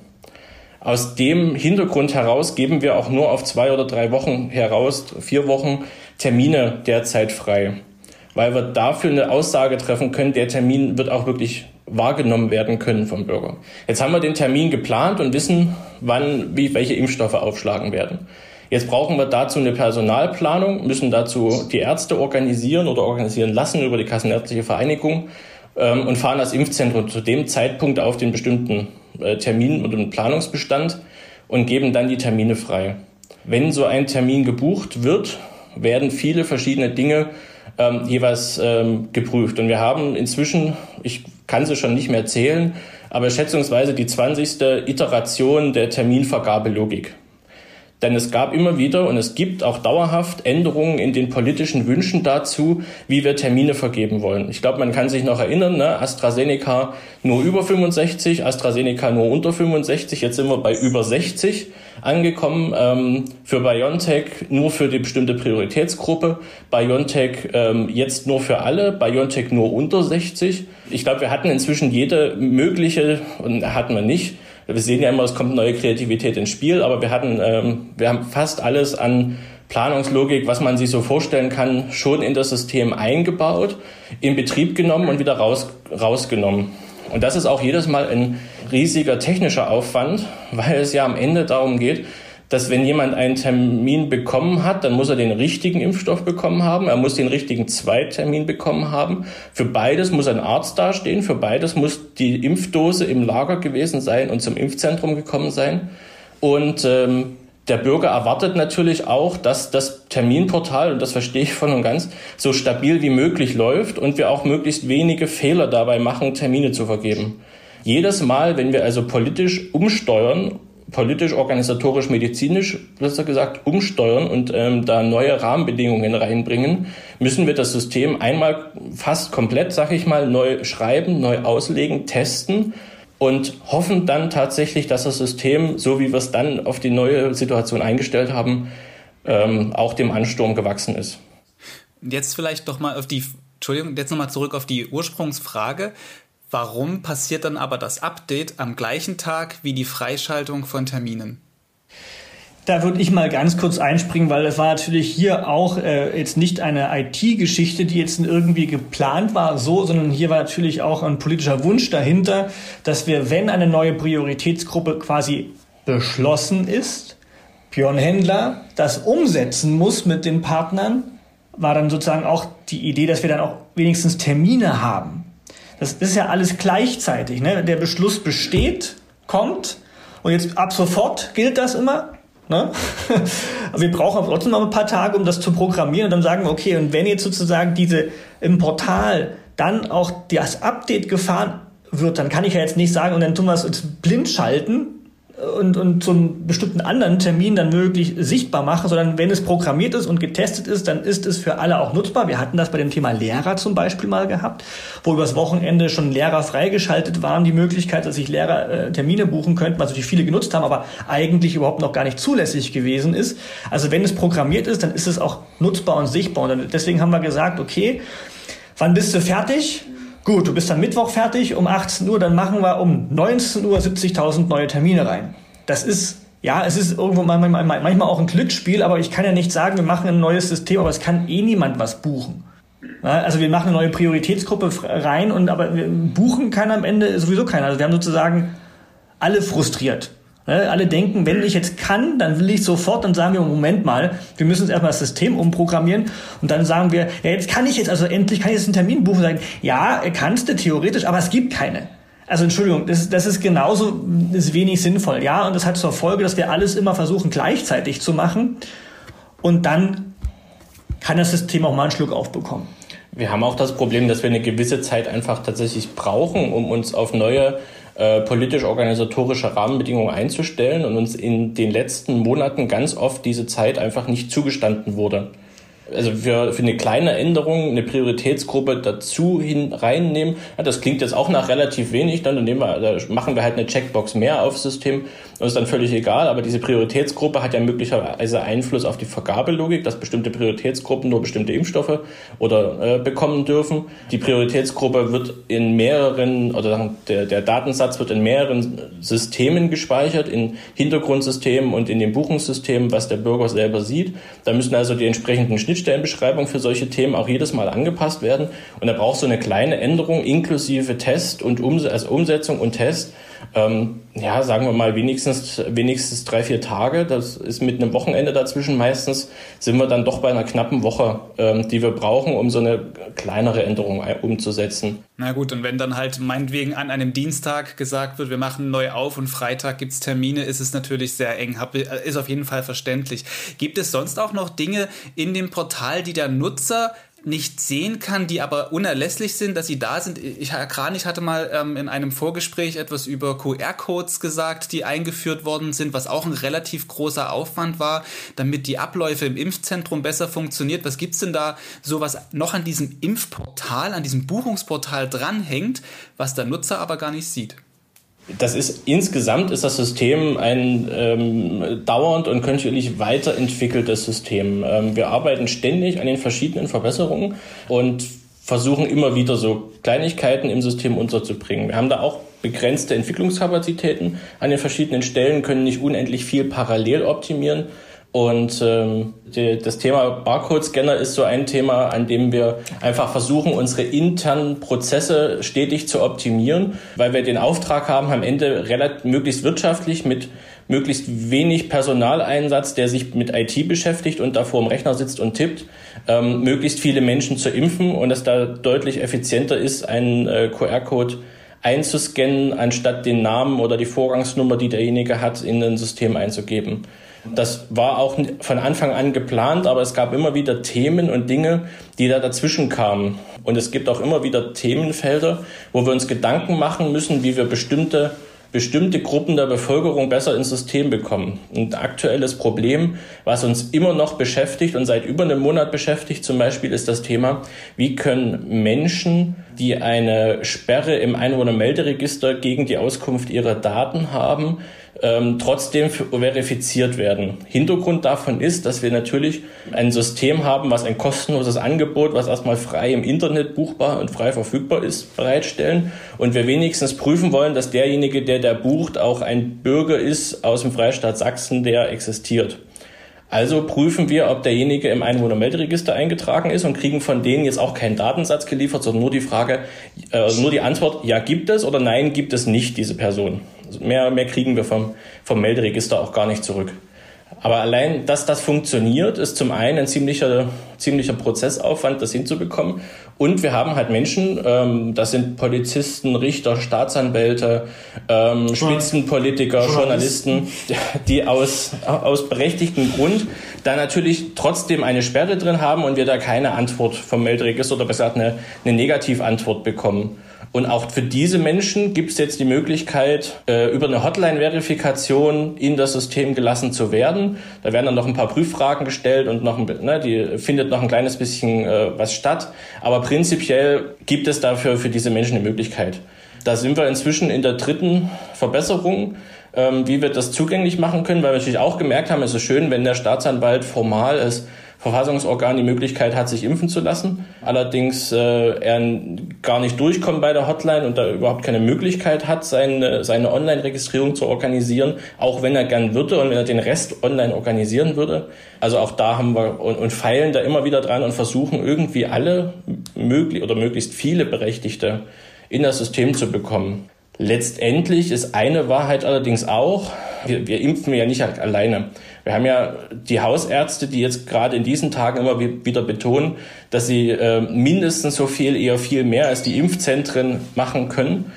Aus dem Hintergrund heraus geben wir auch nur auf zwei oder drei Wochen heraus, vier Wochen Termine derzeit frei weil wir dafür eine Aussage treffen können, der Termin wird auch wirklich wahrgenommen werden können vom Bürger. Jetzt haben wir den Termin geplant und wissen, wann, wie, welche Impfstoffe aufschlagen werden. Jetzt brauchen wir dazu eine Personalplanung, müssen dazu die Ärzte organisieren oder organisieren lassen über die Kassenärztliche Vereinigung ähm, und fahren das Impfzentrum zu dem Zeitpunkt auf den bestimmten äh, Termin oder den Planungsbestand und geben dann die Termine frei. Wenn so ein Termin gebucht wird, werden viele verschiedene Dinge ähm, jeweils ähm, geprüft. Und wir haben inzwischen, ich kann sie schon nicht mehr zählen, aber schätzungsweise die 20. Iteration der Terminvergabelogik. Denn es gab immer wieder und es gibt auch dauerhaft Änderungen in den politischen Wünschen dazu, wie wir Termine vergeben wollen. Ich glaube, man kann sich noch erinnern, ne? AstraZeneca nur über 65, AstraZeneca nur unter 65, jetzt sind wir bei über 60 angekommen. Ähm, für BioNTech nur für die bestimmte Prioritätsgruppe, BioNTech ähm, jetzt nur für alle, BioNTech nur unter 60. Ich glaube, wir hatten inzwischen jede mögliche, und hatten wir nicht, wir sehen ja immer, es kommt neue Kreativität ins Spiel, aber wir hatten, ähm, wir haben fast alles an Planungslogik, was man sich so vorstellen kann, schon in das System eingebaut, in Betrieb genommen und wieder raus, rausgenommen. Und das ist auch jedes Mal ein riesiger technischer Aufwand, weil es ja am Ende darum geht, dass wenn jemand einen Termin bekommen hat, dann muss er den richtigen Impfstoff bekommen haben, er muss den richtigen Zweitermin bekommen haben. Für beides muss ein Arzt dastehen, für beides muss die Impfdose im Lager gewesen sein und zum Impfzentrum gekommen sein. Und ähm, der Bürger erwartet natürlich auch, dass das Terminportal, und das verstehe ich voll und ganz, so stabil wie möglich läuft und wir auch möglichst wenige Fehler dabei machen, Termine zu vergeben. Jedes Mal, wenn wir also politisch umsteuern politisch, organisatorisch, medizinisch, besser gesagt, umsteuern und ähm, da neue Rahmenbedingungen reinbringen, müssen wir das System einmal fast komplett, sag ich mal, neu schreiben, neu auslegen, testen und hoffen dann tatsächlich, dass das System, so wie wir es dann auf die neue Situation eingestellt haben, ähm, auch dem Ansturm gewachsen ist. Jetzt vielleicht doch mal auf die, Entschuldigung, jetzt nochmal zurück auf die Ursprungsfrage. Warum passiert dann aber das Update am gleichen Tag wie die Freischaltung von Terminen? Da würde ich mal ganz kurz einspringen, weil es war natürlich hier auch äh, jetzt nicht eine IT-Geschichte, die jetzt irgendwie geplant war, so, sondern hier war natürlich auch ein politischer Wunsch dahinter, dass wir, wenn eine neue Prioritätsgruppe quasi beschlossen ist, Björn Händler das umsetzen muss mit den Partnern, war dann sozusagen auch die Idee, dass wir dann auch wenigstens Termine haben. Das ist ja alles gleichzeitig. Ne? Der Beschluss besteht, kommt und jetzt ab sofort gilt das immer. Ne? wir brauchen trotzdem noch ein paar Tage, um das zu programmieren und dann sagen wir, okay, und wenn jetzt sozusagen diese im Portal dann auch das Update gefahren wird, dann kann ich ja jetzt nicht sagen, und dann tun wir es blind schalten, und, und so einen bestimmten anderen Termin dann möglich sichtbar machen, sondern wenn es programmiert ist und getestet ist, dann ist es für alle auch nutzbar. Wir hatten das bei dem Thema Lehrer zum Beispiel mal gehabt, wo übers Wochenende schon Lehrer freigeschaltet waren, die Möglichkeit, dass sich Lehrer äh, Termine buchen könnten, also die viele genutzt haben, aber eigentlich überhaupt noch gar nicht zulässig gewesen ist. Also wenn es programmiert ist, dann ist es auch nutzbar und sichtbar. Und deswegen haben wir gesagt, okay, wann bist du fertig? Gut, du bist dann Mittwoch fertig um 18 Uhr, dann machen wir um 19 Uhr 70.000 neue Termine rein. Das ist, ja, es ist irgendwo manchmal, auch ein Glücksspiel, aber ich kann ja nicht sagen, wir machen ein neues System, aber es kann eh niemand was buchen. Also wir machen eine neue Prioritätsgruppe rein und aber buchen kann am Ende sowieso keiner. Also wir haben sozusagen alle frustriert. Ne, alle denken, wenn ich jetzt kann, dann will ich sofort, dann sagen wir, Moment mal, wir müssen erstmal das System umprogrammieren und dann sagen wir, ja, jetzt kann ich jetzt, also endlich kann ich jetzt einen Termin buchen und sagen, ja, kannst du theoretisch, aber es gibt keine. Also Entschuldigung, das, das ist genauso ist wenig sinnvoll, ja, und das hat zur Folge, dass wir alles immer versuchen gleichzeitig zu machen und dann kann das System auch mal einen Schluck aufbekommen. Wir haben auch das Problem, dass wir eine gewisse Zeit einfach tatsächlich brauchen, um uns auf neue äh, politisch-organisatorische Rahmenbedingungen einzustellen und uns in den letzten Monaten ganz oft diese Zeit einfach nicht zugestanden wurde also für, für eine kleine Änderung eine Prioritätsgruppe dazu hin reinnehmen. Ja, das klingt jetzt auch nach relativ wenig, dann nehmen wir, machen wir halt eine Checkbox mehr aufs System. Das ist dann völlig egal, aber diese Prioritätsgruppe hat ja möglicherweise Einfluss auf die Vergabelogik, dass bestimmte Prioritätsgruppen nur bestimmte Impfstoffe oder äh, bekommen dürfen. Die Prioritätsgruppe wird in mehreren, oder der, der Datensatz wird in mehreren Systemen gespeichert, in Hintergrundsystemen und in den Buchungssystemen, was der Bürger selber sieht. Da müssen also die entsprechenden Schnitt Schnittstellenbeschreibung für solche Themen auch jedes Mal angepasst werden. Und da braucht so eine kleine Änderung inklusive Test und Ums also Umsetzung und Test. Ähm, ja, sagen wir mal wenigstens, wenigstens drei, vier Tage. Das ist mit einem Wochenende dazwischen meistens, sind wir dann doch bei einer knappen Woche, ähm, die wir brauchen, um so eine kleinere Änderung umzusetzen. Na gut, und wenn dann halt meinetwegen an einem Dienstag gesagt wird, wir machen neu auf und Freitag gibt es Termine, ist es natürlich sehr eng. Ist auf jeden Fall verständlich. Gibt es sonst auch noch Dinge in dem Portal, die der Nutzer nicht sehen kann, die aber unerlässlich sind, dass sie da sind. Ich, Herr Kranich hatte mal ähm, in einem Vorgespräch etwas über QR-Codes gesagt, die eingeführt worden sind, was auch ein relativ großer Aufwand war, damit die Abläufe im Impfzentrum besser funktioniert. Was gibt es denn da so was noch an diesem Impfportal, an diesem Buchungsportal dranhängt, was der Nutzer aber gar nicht sieht? Das ist insgesamt ist das System ein ähm, dauernd und kontinuierlich weiterentwickeltes System. Ähm, wir arbeiten ständig an den verschiedenen Verbesserungen und versuchen immer wieder so Kleinigkeiten im System unterzubringen. Wir haben da auch begrenzte Entwicklungskapazitäten an den verschiedenen Stellen, können nicht unendlich viel parallel optimieren. Und ähm, die, das Thema Barcode-Scanner ist so ein Thema, an dem wir einfach versuchen, unsere internen Prozesse stetig zu optimieren, weil wir den Auftrag haben, am Ende relativ, möglichst wirtschaftlich mit möglichst wenig Personaleinsatz, der sich mit IT beschäftigt und da vor dem Rechner sitzt und tippt, ähm, möglichst viele Menschen zu impfen und es da deutlich effizienter ist, einen äh, QR-Code einzuscannen, anstatt den Namen oder die Vorgangsnummer, die derjenige hat, in ein System einzugeben. Das war auch von Anfang an geplant, aber es gab immer wieder Themen und Dinge, die da dazwischen kamen. Und es gibt auch immer wieder Themenfelder, wo wir uns Gedanken machen müssen, wie wir bestimmte bestimmte Gruppen der Bevölkerung besser ins System bekommen. Ein aktuelles Problem, was uns immer noch beschäftigt und seit über einem Monat beschäftigt zum Beispiel, ist das Thema, wie können Menschen, die eine Sperre im Einwohnermelderegister gegen die Auskunft ihrer Daten haben, ähm, trotzdem verifiziert werden. Hintergrund davon ist, dass wir natürlich ein System haben, was ein kostenloses Angebot, was erstmal frei im Internet buchbar und frei verfügbar ist, bereitstellen. Und wir wenigstens prüfen wollen, dass derjenige, der da bucht, auch ein Bürger ist aus dem Freistaat Sachsen, der existiert. Also prüfen wir, ob derjenige im Einwohnermelderegister eingetragen ist und kriegen von denen jetzt auch keinen Datensatz geliefert, sondern nur die Frage, äh, nur die Antwort, ja gibt es oder nein gibt es nicht diese Person. Also mehr, mehr kriegen wir vom, vom Melderegister auch gar nicht zurück. Aber allein, dass das funktioniert, ist zum einen ein ziemlicher, ziemlicher Prozessaufwand, das hinzubekommen. Und wir haben halt Menschen, ähm, das sind Polizisten, Richter, Staatsanwälte, ähm, Spitzenpolitiker, Journalisten, die aus, aus berechtigtem Grund da natürlich trotzdem eine Sperre drin haben und wir da keine Antwort vom Melderegister oder besser gesagt eine, eine Negativantwort bekommen. Und auch für diese Menschen gibt es jetzt die Möglichkeit, äh, über eine Hotline-Verifikation in das System gelassen zu werden. Da werden dann noch ein paar Prüffragen gestellt und noch ein, ne, die findet noch ein kleines bisschen äh, was statt. Aber prinzipiell gibt es dafür für diese Menschen eine Möglichkeit. Da sind wir inzwischen in der dritten Verbesserung ähm, wie wir das zugänglich machen können, weil wir natürlich auch gemerkt haben, es ist schön, wenn der Staatsanwalt formal ist, Verfassungsorgan die Möglichkeit hat, sich impfen zu lassen. Allerdings äh, er gar nicht durchkommt bei der Hotline und da überhaupt keine Möglichkeit hat, seine, seine Online-Registrierung zu organisieren, auch wenn er gern würde und wenn er den Rest online organisieren würde. Also auch da haben wir und, und feilen da immer wieder dran und versuchen irgendwie alle möglich oder möglichst viele Berechtigte in das System zu bekommen. Letztendlich ist eine Wahrheit allerdings auch, wir, wir impfen ja nicht alleine. Wir haben ja die Hausärzte, die jetzt gerade in diesen Tagen immer wieder betonen, dass sie äh, mindestens so viel, eher viel mehr als die Impfzentren machen können.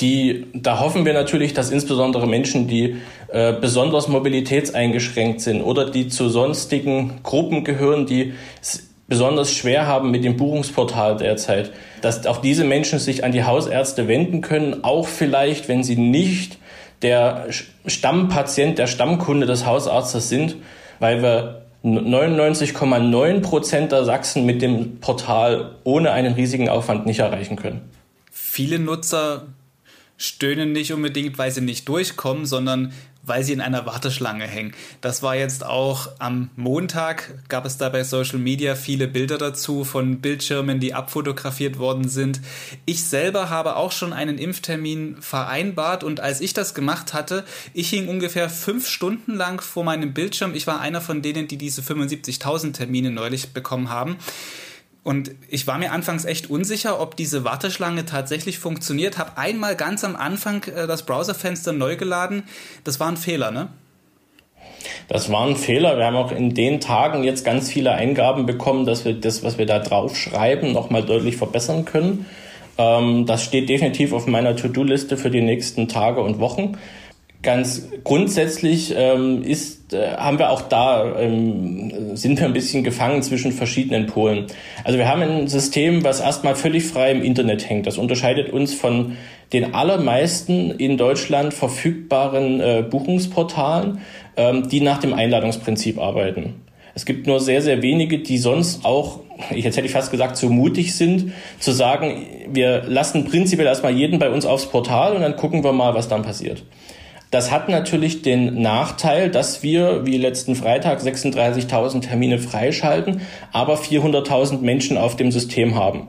Die, da hoffen wir natürlich, dass insbesondere Menschen, die äh, besonders mobilitätseingeschränkt sind oder die zu sonstigen Gruppen gehören, die besonders schwer haben mit dem Buchungsportal derzeit, dass auch diese Menschen sich an die Hausärzte wenden können, auch vielleicht, wenn sie nicht der Stammpatient, der Stammkunde des Hausarztes sind, weil wir 99,9 Prozent der Sachsen mit dem Portal ohne einen riesigen Aufwand nicht erreichen können. Viele Nutzer stöhnen nicht unbedingt, weil sie nicht durchkommen, sondern weil sie in einer Warteschlange hängen. Das war jetzt auch am Montag, gab es da bei Social Media viele Bilder dazu von Bildschirmen, die abfotografiert worden sind. Ich selber habe auch schon einen Impftermin vereinbart und als ich das gemacht hatte, ich hing ungefähr fünf Stunden lang vor meinem Bildschirm. Ich war einer von denen, die diese 75.000 Termine neulich bekommen haben. Und ich war mir anfangs echt unsicher, ob diese Warteschlange tatsächlich funktioniert. Habe einmal ganz am Anfang äh, das Browserfenster neu geladen. Das war ein Fehler, ne? Das war ein Fehler. Wir haben auch in den Tagen jetzt ganz viele Eingaben bekommen, dass wir das, was wir da drauf schreiben, nochmal deutlich verbessern können. Ähm, das steht definitiv auf meiner To-Do-Liste für die nächsten Tage und Wochen. Ganz grundsätzlich ähm, ist, äh, haben wir auch da, ähm, sind wir ein bisschen gefangen zwischen verschiedenen Polen. Also wir haben ein System, was erstmal völlig frei im Internet hängt. Das unterscheidet uns von den allermeisten in Deutschland verfügbaren äh, Buchungsportalen, ähm, die nach dem Einladungsprinzip arbeiten. Es gibt nur sehr, sehr wenige, die sonst auch, jetzt hätte ich fast gesagt, so mutig sind, zu sagen, wir lassen prinzipiell erstmal jeden bei uns aufs Portal und dann gucken wir mal, was dann passiert. Das hat natürlich den Nachteil, dass wir wie letzten Freitag 36.000 Termine freischalten, aber 400.000 Menschen auf dem System haben.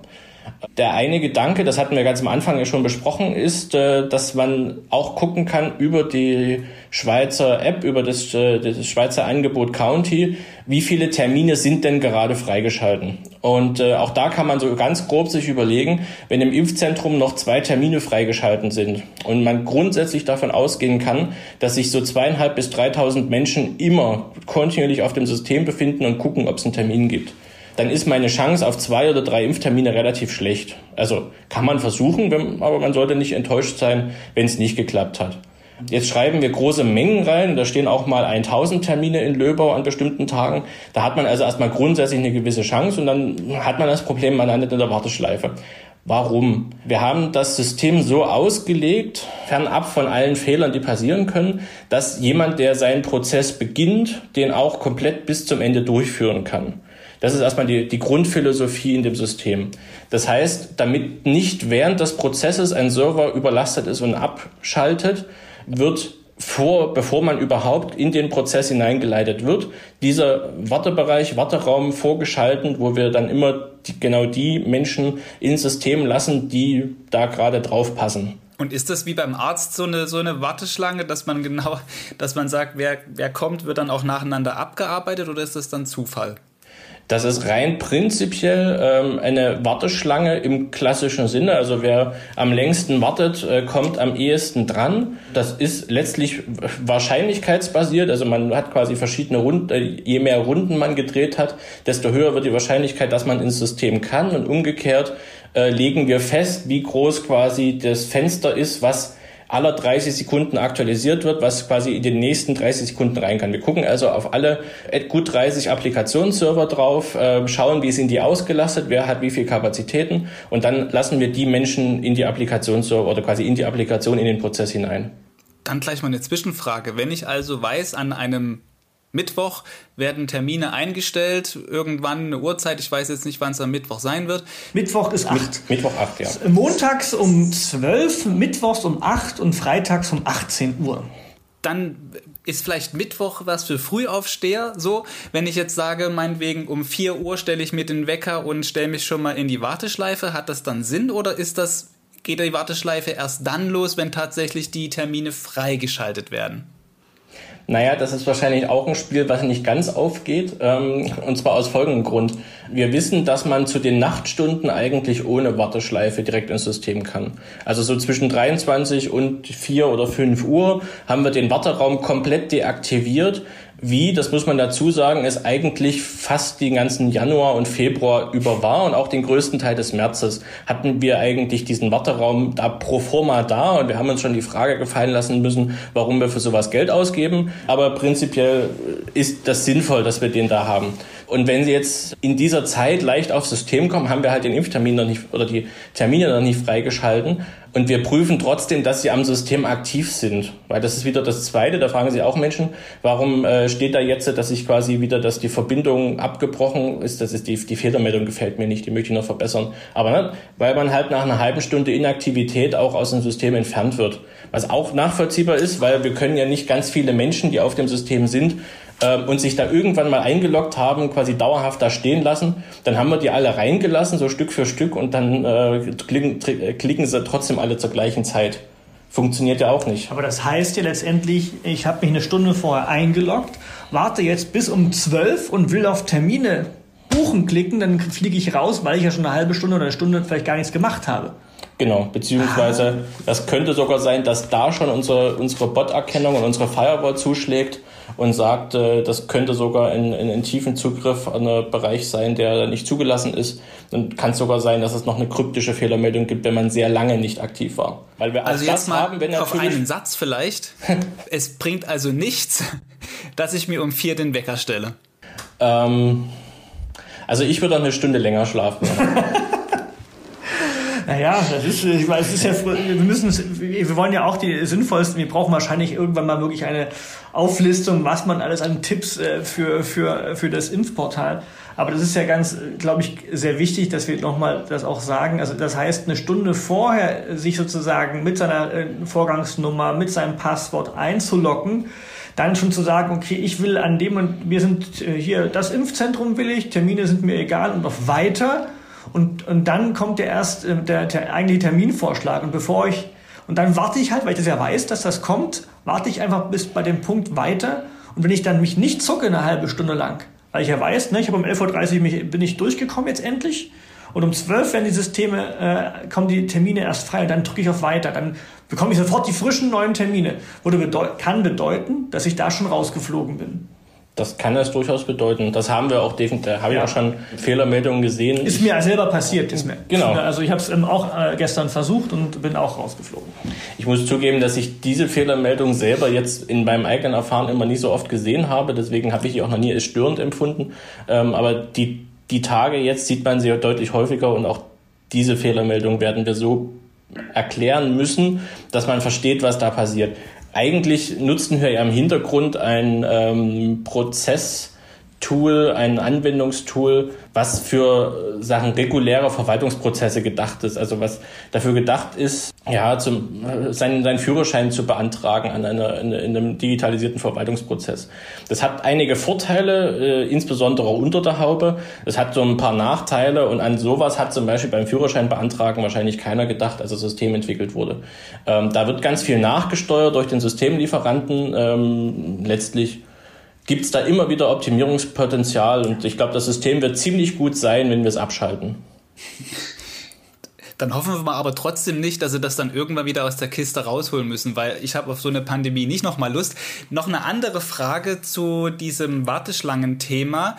Der eine Gedanke, das hatten wir ganz am Anfang ja schon besprochen, ist, äh, dass man auch gucken kann über die Schweizer App, über das, äh, das Schweizer Angebot County, wie viele Termine sind denn gerade freigeschalten. Und äh, auch da kann man so ganz grob sich überlegen, wenn im Impfzentrum noch zwei Termine freigeschalten sind und man grundsätzlich davon ausgehen kann, dass sich so zweieinhalb bis dreitausend Menschen immer kontinuierlich auf dem System befinden und gucken, ob es einen Termin gibt dann ist meine Chance auf zwei oder drei Impftermine relativ schlecht. Also kann man versuchen, wenn, aber man sollte nicht enttäuscht sein, wenn es nicht geklappt hat. Jetzt schreiben wir große Mengen rein, da stehen auch mal 1000 Termine in Löbau an bestimmten Tagen. Da hat man also erstmal grundsätzlich eine gewisse Chance und dann hat man das Problem, man landet in der Warteschleife. Warum? Wir haben das System so ausgelegt, fernab von allen Fehlern, die passieren können, dass jemand, der seinen Prozess beginnt, den auch komplett bis zum Ende durchführen kann. Das ist erstmal die, die Grundphilosophie in dem System. Das heißt, damit nicht während des Prozesses ein Server überlastet ist und abschaltet, wird vor, bevor man überhaupt in den Prozess hineingeleitet wird, dieser Wartebereich, Warteraum vorgeschalten, wo wir dann immer die, genau die Menschen ins System lassen, die da gerade drauf passen. Und ist das wie beim Arzt so eine, so eine Warteschlange, dass man genau, dass man sagt, wer, wer kommt, wird dann auch nacheinander abgearbeitet oder ist das dann Zufall? Das ist rein prinzipiell ähm, eine Warteschlange im klassischen Sinne. Also wer am längsten wartet, äh, kommt am ehesten dran. Das ist letztlich wahrscheinlichkeitsbasiert. Also man hat quasi verschiedene Runden. Äh, je mehr Runden man gedreht hat, desto höher wird die Wahrscheinlichkeit, dass man ins System kann. Und umgekehrt äh, legen wir fest, wie groß quasi das Fenster ist, was aller 30 Sekunden aktualisiert wird, was quasi in den nächsten 30 Sekunden rein kann. Wir gucken also auf alle gut 30 Applikationsserver drauf, äh, schauen, wie sind die ausgelastet, wer hat wie viel Kapazitäten und dann lassen wir die Menschen in die Applikationsserver oder quasi in die Applikation in den Prozess hinein. Dann gleich mal eine Zwischenfrage. Wenn ich also weiß, an einem Mittwoch werden Termine eingestellt, irgendwann eine Uhrzeit, ich weiß jetzt nicht, wann es am Mittwoch sein wird. Mittwoch ist 8. Mittwoch 8, ja. Montags um 12, Mittwochs um 8 und freitags um 18 Uhr. Dann ist vielleicht Mittwoch was für Frühaufsteher so. Wenn ich jetzt sage, meinetwegen um 4 Uhr stelle ich mir den Wecker und stelle mich schon mal in die Warteschleife, hat das dann Sinn oder ist das, geht die Warteschleife erst dann los, wenn tatsächlich die Termine freigeschaltet werden? Naja, das ist wahrscheinlich auch ein Spiel, was nicht ganz aufgeht. Ähm, und zwar aus folgendem Grund. Wir wissen, dass man zu den Nachtstunden eigentlich ohne Warteschleife direkt ins System kann. Also so zwischen 23 und 4 oder 5 Uhr haben wir den Warteraum komplett deaktiviert wie, das muss man dazu sagen, es eigentlich fast den ganzen Januar und Februar über war und auch den größten Teil des Märzes hatten wir eigentlich diesen Warteraum da pro forma da und wir haben uns schon die Frage gefallen lassen müssen, warum wir für sowas Geld ausgeben. Aber prinzipiell ist das sinnvoll, dass wir den da haben. Und wenn Sie jetzt in dieser Zeit leicht aufs System kommen, haben wir halt den Impftermin noch nicht oder die Termine noch nicht freigeschalten. Und wir prüfen trotzdem, dass sie am System aktiv sind. Weil das ist wieder das Zweite, da fragen sich auch Menschen, warum äh, steht da jetzt, dass ich quasi wieder, dass die Verbindung abgebrochen ist, das ist die, die Fehlermeldung gefällt mir nicht, die möchte ich noch verbessern. Aber ne, weil man halt nach einer halben Stunde Inaktivität auch aus dem System entfernt wird. Was auch nachvollziehbar ist, weil wir können ja nicht ganz viele Menschen, die auf dem System sind, äh, und sich da irgendwann mal eingeloggt haben, quasi dauerhaft da stehen lassen. Dann haben wir die alle reingelassen, so Stück für Stück, und dann äh, klicken, äh, klicken sie trotzdem alle zur gleichen Zeit. Funktioniert ja auch nicht. Aber das heißt ja letztendlich, ich habe mich eine Stunde vorher eingeloggt, warte jetzt bis um 12 und will auf Termine buchen klicken, dann fliege ich raus, weil ich ja schon eine halbe Stunde oder eine Stunde vielleicht gar nichts gemacht habe. Genau, beziehungsweise ah. das könnte sogar sein, dass da schon unsere, unsere Bot-Erkennung und unsere Firewall zuschlägt und sagt, äh, das könnte sogar in, in, in tiefen Zugriff an einen Bereich sein, der nicht zugelassen ist. Dann kann es sogar sein, dass es noch eine kryptische Fehlermeldung gibt, wenn man sehr lange nicht aktiv war. Weil wir also jetzt mal haben, wenn auf einen Satz vielleicht. es bringt also nichts, dass ich mir um vier den Wecker stelle. Ähm, also ich würde eine Stunde länger schlafen. Naja, das ist, ich weiß, es ist ja, wir müssen, wir wollen ja auch die sinnvollsten, wir brauchen wahrscheinlich irgendwann mal wirklich eine Auflistung, was man alles an Tipps äh, für, für, für das Impfportal. Aber das ist ja ganz, glaube ich, sehr wichtig, dass wir nochmal das auch sagen. Also das heißt, eine Stunde vorher sich sozusagen mit seiner äh, Vorgangsnummer, mit seinem Passwort einzulocken, dann schon zu sagen, okay, ich will an dem und wir sind äh, hier das Impfzentrum will ich, Termine sind mir egal und noch weiter und, und dann kommt der erst äh, der, der eigentliche Terminvorschlag. Und bevor ich, und dann warte ich halt, weil ich das ja weiß, dass das kommt, warte ich einfach bis bei dem Punkt weiter. Und wenn ich dann mich nicht zucke eine halbe Stunde lang, weil ich ja weiß, ne, ich habe um 11.30 Uhr mich, bin ich durchgekommen jetzt endlich. Und um 12 werden die Systeme, äh, kommen die Termine erst frei und dann drücke ich auf Weiter. Dann bekomme ich sofort die frischen neuen Termine. Würde bedeut kann bedeuten, dass ich da schon rausgeflogen bin. Das kann es durchaus bedeuten. Das haben wir auch definitiv, da habe ich auch schon Fehlermeldungen gesehen. Ist mir selber passiert, ist mir. Genau. Also ich habe es auch äh, gestern versucht und bin auch rausgeflogen. Ich muss zugeben, dass ich diese Fehlermeldung selber jetzt in meinem eigenen Erfahren immer nicht so oft gesehen habe. Deswegen habe ich die auch noch nie als störend empfunden. Ähm, aber die, die Tage jetzt sieht man sie deutlich häufiger und auch diese Fehlermeldung werden wir so erklären müssen, dass man versteht, was da passiert eigentlich nutzten wir ja im Hintergrund ein ähm, Prozess, Tool, ein Anwendungstool, was für Sachen regulärer Verwaltungsprozesse gedacht ist. Also was dafür gedacht ist, ja, zum, seinen, seinen Führerschein zu beantragen an einer, in, in einem digitalisierten Verwaltungsprozess. Das hat einige Vorteile, äh, insbesondere unter der Haube. Es hat so ein paar Nachteile und an sowas hat zum Beispiel beim Führerschein beantragen wahrscheinlich keiner gedacht, als das System entwickelt wurde. Ähm, da wird ganz viel nachgesteuert durch den Systemlieferanten. Ähm, letztlich gibt es da immer wieder Optimierungspotenzial und ich glaube, das System wird ziemlich gut sein, wenn wir es abschalten. Dann hoffen wir mal aber trotzdem nicht, dass sie das dann irgendwann wieder aus der Kiste rausholen müssen, weil ich habe auf so eine Pandemie nicht nochmal Lust. Noch eine andere Frage zu diesem Warteschlangenthema.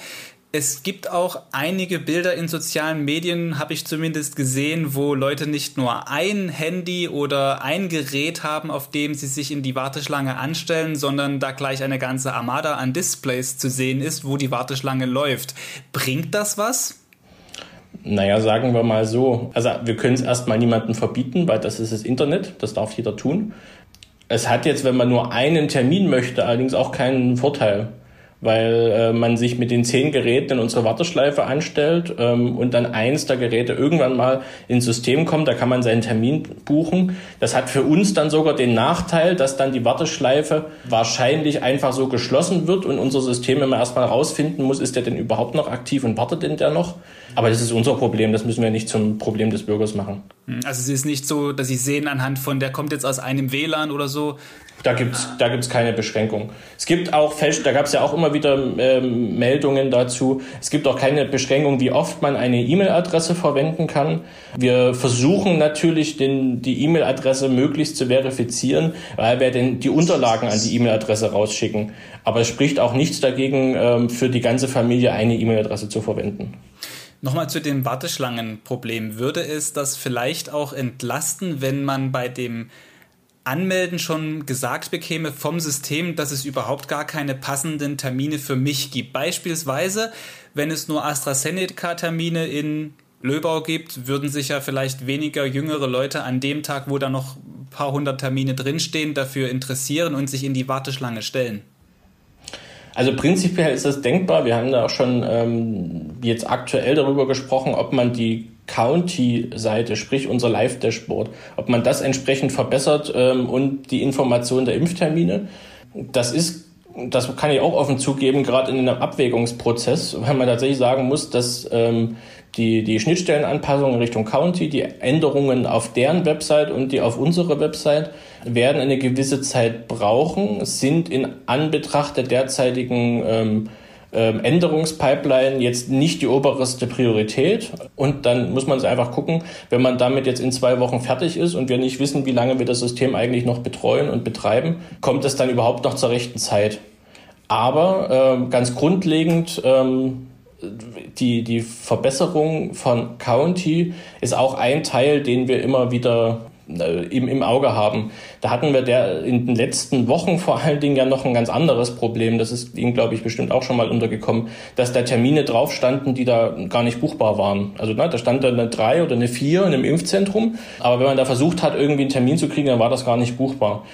Es gibt auch einige Bilder in sozialen Medien, habe ich zumindest gesehen, wo Leute nicht nur ein Handy oder ein Gerät haben, auf dem sie sich in die Warteschlange anstellen, sondern da gleich eine ganze Armada an Displays zu sehen ist, wo die Warteschlange läuft. Bringt das was? Naja, sagen wir mal so. Also wir können es erstmal niemandem verbieten, weil das ist das Internet, das darf jeder tun. Es hat jetzt, wenn man nur einen Termin möchte, allerdings auch keinen Vorteil weil äh, man sich mit den zehn Geräten in unsere Warteschleife anstellt ähm, und dann eins der Geräte irgendwann mal ins System kommt, da kann man seinen Termin buchen. Das hat für uns dann sogar den Nachteil, dass dann die Warteschleife wahrscheinlich einfach so geschlossen wird und unser System immer erstmal rausfinden muss, ist der denn überhaupt noch aktiv und wartet denn der noch? Aber das ist unser Problem, das müssen wir nicht zum Problem des Bürgers machen. Hm, also es ist nicht so, dass Sie sehen anhand von, der kommt jetzt aus einem WLAN oder so, da gibt's da gibt's keine Beschränkung. Es gibt auch Fest, da gab es ja auch immer wieder ähm, Meldungen dazu. Es gibt auch keine Beschränkung, wie oft man eine E-Mail-Adresse verwenden kann. Wir versuchen natürlich, den, die E-Mail-Adresse möglichst zu verifizieren, weil wir denn die Unterlagen an die E-Mail-Adresse rausschicken. Aber es spricht auch nichts dagegen, ähm, für die ganze Familie eine E-Mail-Adresse zu verwenden. Nochmal zu dem Warteschlangenproblem. Würde es das vielleicht auch entlasten, wenn man bei dem Anmelden schon gesagt bekäme vom System, dass es überhaupt gar keine passenden Termine für mich gibt. Beispielsweise, wenn es nur AstraZeneca-Termine in Löbau gibt, würden sich ja vielleicht weniger jüngere Leute an dem Tag, wo da noch ein paar hundert Termine drinstehen, dafür interessieren und sich in die Warteschlange stellen. Also prinzipiell ist das denkbar. Wir haben da auch schon ähm, jetzt aktuell darüber gesprochen, ob man die County-Seite, sprich unser Live-Dashboard, ob man das entsprechend verbessert ähm, und die Information der Impftermine. Das ist das kann ich auch offen zugeben, gerade in einem Abwägungsprozess, weil man tatsächlich sagen muss, dass ähm, die, die Schnittstellenanpassungen Richtung County, die Änderungen auf deren Website und die auf unsere Website werden eine gewisse Zeit brauchen, sind in Anbetracht der derzeitigen ähm, ähm, Änderungspipeline jetzt nicht die oberste Priorität. Und dann muss man es einfach gucken, wenn man damit jetzt in zwei Wochen fertig ist und wir nicht wissen, wie lange wir das System eigentlich noch betreuen und betreiben, kommt es dann überhaupt noch zur rechten Zeit. Aber äh, ganz grundlegend, ähm, die, die Verbesserung von County ist auch ein Teil, den wir immer wieder äh, im, im Auge haben. Da hatten wir der in den letzten Wochen vor allen Dingen ja noch ein ganz anderes Problem. Das ist Ihnen, glaube ich, bestimmt auch schon mal untergekommen, dass da Termine drauf standen, die da gar nicht buchbar waren. Also na, da stand da eine 3 oder eine 4 in einem Impfzentrum, aber wenn man da versucht hat, irgendwie einen Termin zu kriegen, dann war das gar nicht buchbar.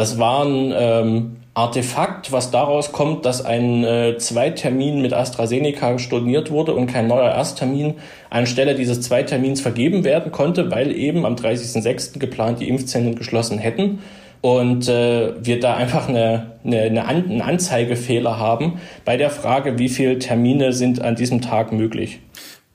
Das waren ähm, Artefakt, was daraus kommt, dass ein äh, Zweitermin mit AstraZeneca storniert wurde und kein neuer Ersttermin anstelle dieses Zweitermins vergeben werden konnte, weil eben am 30.06. geplant die Impfzentren geschlossen hätten und äh, wir da einfach eine, eine, eine An einen Anzeigefehler haben bei der Frage, wie viele Termine sind an diesem Tag möglich.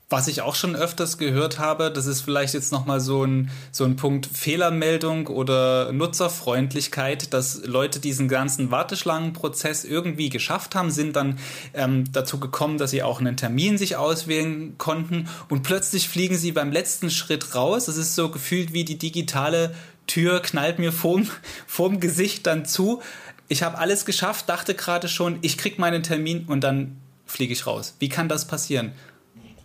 Was ich auch schon öfters gehört habe, das ist vielleicht jetzt nochmal so ein, so ein Punkt Fehlermeldung oder Nutzerfreundlichkeit, dass Leute diesen ganzen Warteschlangenprozess irgendwie geschafft haben, sind dann ähm, dazu gekommen, dass sie auch einen Termin sich auswählen konnten und plötzlich fliegen sie beim letzten Schritt raus. Das ist so gefühlt wie die digitale Tür knallt mir vorm, vorm Gesicht dann zu. Ich habe alles geschafft, dachte gerade schon, ich krieg meinen Termin und dann fliege ich raus. Wie kann das passieren?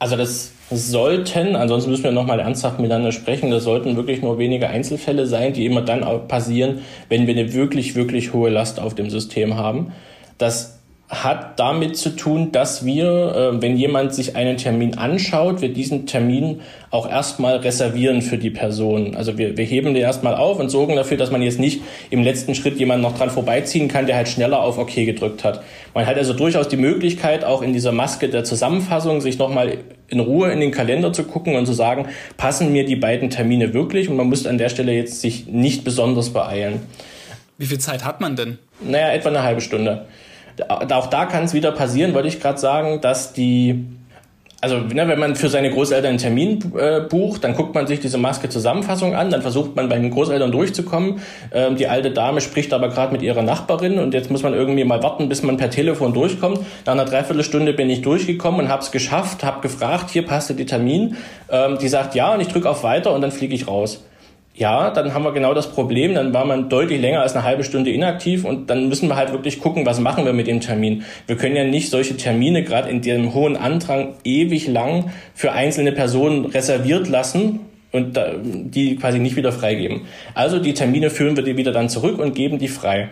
Also das sollten, ansonsten müssen wir nochmal ernsthaft miteinander sprechen, das sollten wirklich nur wenige Einzelfälle sein, die immer dann passieren, wenn wir eine wirklich, wirklich hohe Last auf dem System haben. Das hat damit zu tun, dass wir, äh, wenn jemand sich einen Termin anschaut, wir diesen Termin auch erstmal reservieren für die Person. Also wir, wir heben den erstmal auf und sorgen dafür, dass man jetzt nicht im letzten Schritt jemanden noch dran vorbeiziehen kann, der halt schneller auf OK gedrückt hat. Man hat also durchaus die Möglichkeit, auch in dieser Maske der Zusammenfassung sich nochmal in Ruhe in den Kalender zu gucken und zu sagen, passen mir die beiden Termine wirklich? Und man muss an der Stelle jetzt sich nicht besonders beeilen. Wie viel Zeit hat man denn? Naja, etwa eine halbe Stunde auch da kann es wieder passieren, wollte ich gerade sagen, dass die also ne, wenn man für seine Großeltern einen Termin äh, bucht, dann guckt man sich diese Maske-Zusammenfassung an, dann versucht man bei den Großeltern durchzukommen. Ähm, die alte Dame spricht aber gerade mit ihrer Nachbarin und jetzt muss man irgendwie mal warten, bis man per Telefon durchkommt. Nach einer Dreiviertelstunde bin ich durchgekommen und habe es geschafft, habe gefragt, hier passt die Termin. Ähm, die sagt ja und ich drücke auf Weiter und dann fliege ich raus ja, dann haben wir genau das Problem, dann war man deutlich länger als eine halbe Stunde inaktiv und dann müssen wir halt wirklich gucken, was machen wir mit dem Termin. Wir können ja nicht solche Termine gerade in dem hohen Andrang ewig lang für einzelne Personen reserviert lassen und die quasi nicht wieder freigeben. Also die Termine führen wir die wieder dann zurück und geben die frei.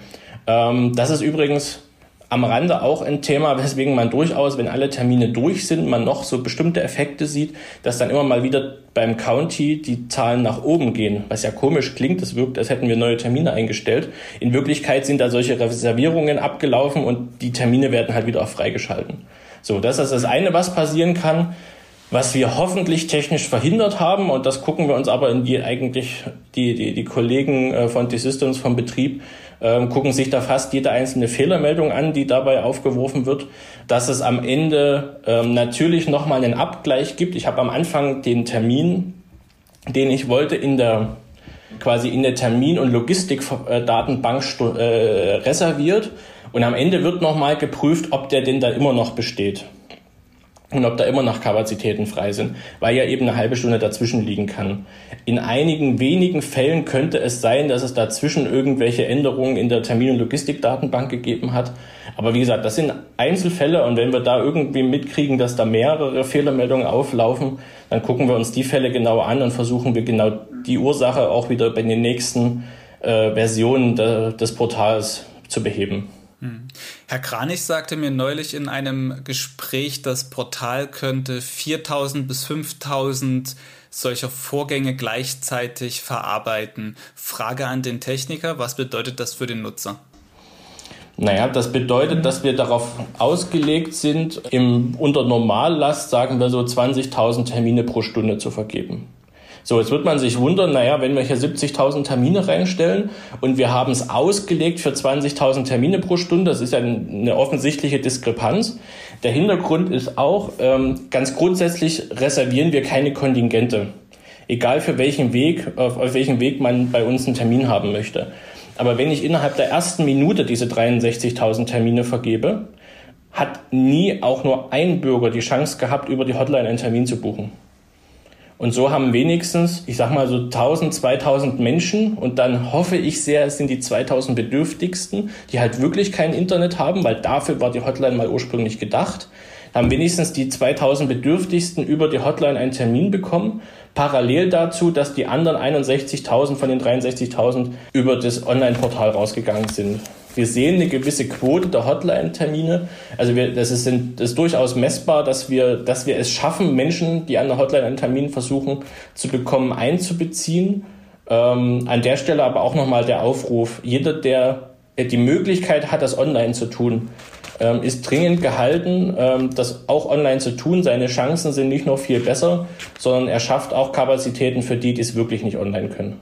Ähm, das ist übrigens am Rande auch ein Thema, weswegen man durchaus, wenn alle Termine durch sind, man noch so bestimmte Effekte sieht, dass dann immer mal wieder beim County die Zahlen nach oben gehen, was ja komisch klingt, es wirkt, als hätten wir neue Termine eingestellt. In Wirklichkeit sind da solche Reservierungen abgelaufen und die Termine werden halt wieder auch freigeschalten. So, das ist das eine, was passieren kann. Was wir hoffentlich technisch verhindert haben, und das gucken wir uns aber in die eigentlich die, die, die Kollegen äh, von T-Systems vom Betrieb ähm, gucken sich da fast jede einzelne Fehlermeldung an, die dabei aufgeworfen wird, dass es am Ende ähm, natürlich nochmal einen Abgleich gibt. Ich habe am Anfang den Termin, den ich wollte, in der quasi in der Termin- und Logistikdatenbank äh, reserviert und am Ende wird nochmal geprüft, ob der denn da immer noch besteht und ob da immer noch Kapazitäten frei sind, weil ja eben eine halbe Stunde dazwischen liegen kann. In einigen wenigen Fällen könnte es sein, dass es dazwischen irgendwelche Änderungen in der Termin- und Logistikdatenbank gegeben hat. Aber wie gesagt, das sind Einzelfälle und wenn wir da irgendwie mitkriegen, dass da mehrere Fehlermeldungen auflaufen, dann gucken wir uns die Fälle genau an und versuchen wir genau die Ursache auch wieder bei den nächsten äh, Versionen de, des Portals zu beheben. Hm. Herr Kranich sagte mir neulich in einem Gespräch, das Portal könnte 4000 bis 5000 solcher Vorgänge gleichzeitig verarbeiten. Frage an den Techniker, was bedeutet das für den Nutzer? Naja, das bedeutet, dass wir darauf ausgelegt sind, im, unter Normallast, sagen wir so, 20.000 Termine pro Stunde zu vergeben. So, jetzt wird man sich wundern, naja, wenn wir hier 70.000 Termine reinstellen und wir haben es ausgelegt für 20.000 Termine pro Stunde, das ist ja eine offensichtliche Diskrepanz. Der Hintergrund ist auch, ähm, ganz grundsätzlich reservieren wir keine Kontingente. Egal für welchen Weg, auf, auf welchem Weg man bei uns einen Termin haben möchte. Aber wenn ich innerhalb der ersten Minute diese 63.000 Termine vergebe, hat nie auch nur ein Bürger die Chance gehabt, über die Hotline einen Termin zu buchen. Und so haben wenigstens, ich sag mal so 1000, 2000 Menschen und dann hoffe ich sehr, es sind die 2000 Bedürftigsten, die halt wirklich kein Internet haben, weil dafür war die Hotline mal ursprünglich gedacht, haben wenigstens die 2000 Bedürftigsten über die Hotline einen Termin bekommen parallel dazu, dass die anderen 61.000 von den 63.000 über das Online-Portal rausgegangen sind. Wir sehen eine gewisse Quote der Hotline-Termine. Also wir, das, ist, das ist durchaus messbar, dass wir, dass wir es schaffen, Menschen, die an der Hotline einen Termin versuchen zu bekommen, einzubeziehen. Ähm, an der Stelle aber auch nochmal der Aufruf, jeder, der die Möglichkeit hat, das online zu tun, ähm, ist dringend gehalten, ähm, das auch online zu tun. Seine Chancen sind nicht nur viel besser, sondern er schafft auch Kapazitäten für die, die es wirklich nicht online können.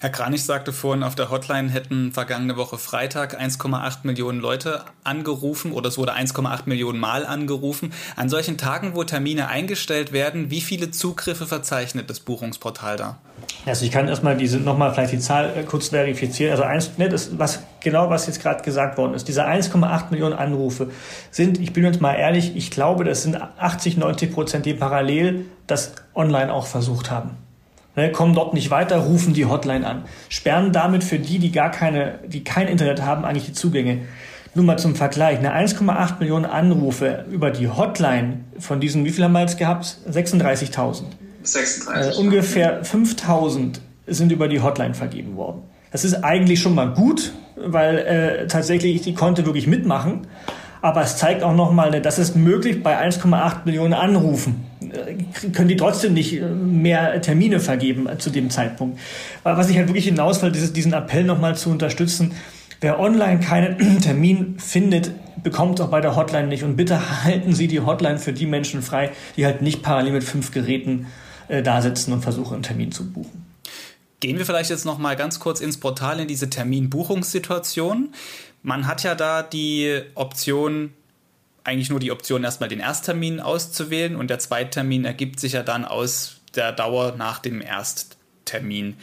Herr Kranich sagte vorhin, auf der Hotline hätten vergangene Woche Freitag 1,8 Millionen Leute angerufen oder es wurde 1,8 Millionen Mal angerufen. An solchen Tagen, wo Termine eingestellt werden, wie viele Zugriffe verzeichnet das Buchungsportal da? Also ich kann erstmal diese nochmal vielleicht die Zahl äh, kurz verifizieren. Also eins, ne, das, was genau was jetzt gerade gesagt worden ist. Diese 1,8 Millionen Anrufe sind, ich bin jetzt mal ehrlich, ich glaube, das sind 80, 90 Prozent, die parallel das online auch versucht haben kommen dort nicht weiter, rufen die Hotline an, sperren damit für die, die gar keine, die kein Internet haben, eigentlich die Zugänge. Nur mal zum Vergleich, eine 1,8 Millionen Anrufe über die Hotline von diesen, wie viel haben wir jetzt gehabt? 36.000. 36. Äh, ungefähr 5.000 sind über die Hotline vergeben worden. Das ist eigentlich schon mal gut, weil äh, tatsächlich die konnte wirklich mitmachen. Aber es zeigt auch nochmal, dass es möglich bei 1,8 Millionen Anrufen können die trotzdem nicht äh, mehr Termine vergeben äh, zu dem Zeitpunkt. Was ich halt wirklich hinaus will, ist diesen Appell nochmal zu unterstützen. Wer online keinen Termin findet, bekommt auch bei der Hotline nicht. Und bitte halten Sie die Hotline für die Menschen frei, die halt nicht parallel mit fünf Geräten äh, da sitzen und versuchen, einen Termin zu buchen. Gehen wir vielleicht jetzt noch mal ganz kurz ins Portal in diese Terminbuchungssituation. Man hat ja da die Option, eigentlich nur die Option, erstmal den Ersttermin auszuwählen und der Zweittermin ergibt sich ja dann aus der Dauer nach dem Ersttermin.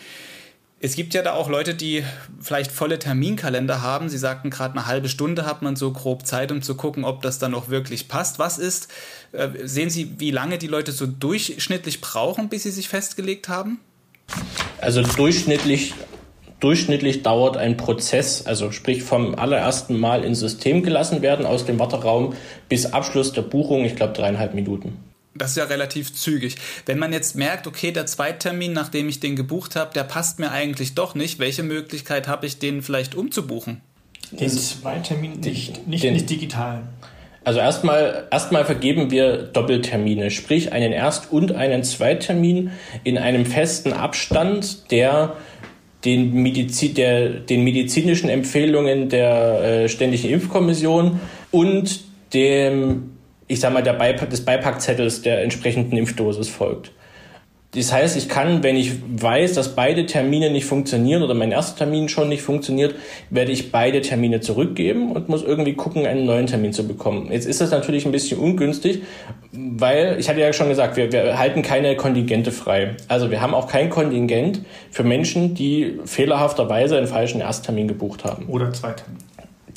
Es gibt ja da auch Leute, die vielleicht volle Terminkalender haben. Sie sagten gerade eine halbe Stunde hat man so grob Zeit, um zu gucken, ob das dann auch wirklich passt. Was ist, äh, sehen Sie, wie lange die Leute so durchschnittlich brauchen, bis sie sich festgelegt haben? Also durchschnittlich Durchschnittlich dauert ein Prozess, also sprich vom allerersten Mal ins System gelassen werden aus dem Warteraum bis Abschluss der Buchung, ich glaube dreieinhalb Minuten. Das ist ja relativ zügig. Wenn man jetzt merkt, okay, der Zweittermin, nachdem ich den gebucht habe, der passt mir eigentlich doch nicht, welche Möglichkeit habe ich, den vielleicht umzubuchen? Den Zweittermin nicht, nicht, den, nicht digital. Also erstmal, erstmal vergeben wir Doppeltermine, sprich einen Erst- und einen Zweittermin in einem festen Abstand, der den, Medizin, der, den medizinischen Empfehlungen der äh, Ständigen Impfkommission und dem, ich sag mal, der Beipack, des Beipackzettels der entsprechenden Impfdosis folgt. Das heißt, ich kann, wenn ich weiß, dass beide Termine nicht funktionieren oder mein erster Termin schon nicht funktioniert, werde ich beide Termine zurückgeben und muss irgendwie gucken, einen neuen Termin zu bekommen. Jetzt ist das natürlich ein bisschen ungünstig, weil ich hatte ja schon gesagt, wir, wir halten keine Kontingente frei. Also wir haben auch kein Kontingent für Menschen, die fehlerhafterweise einen falschen Ersttermin gebucht haben. Oder Zweitermin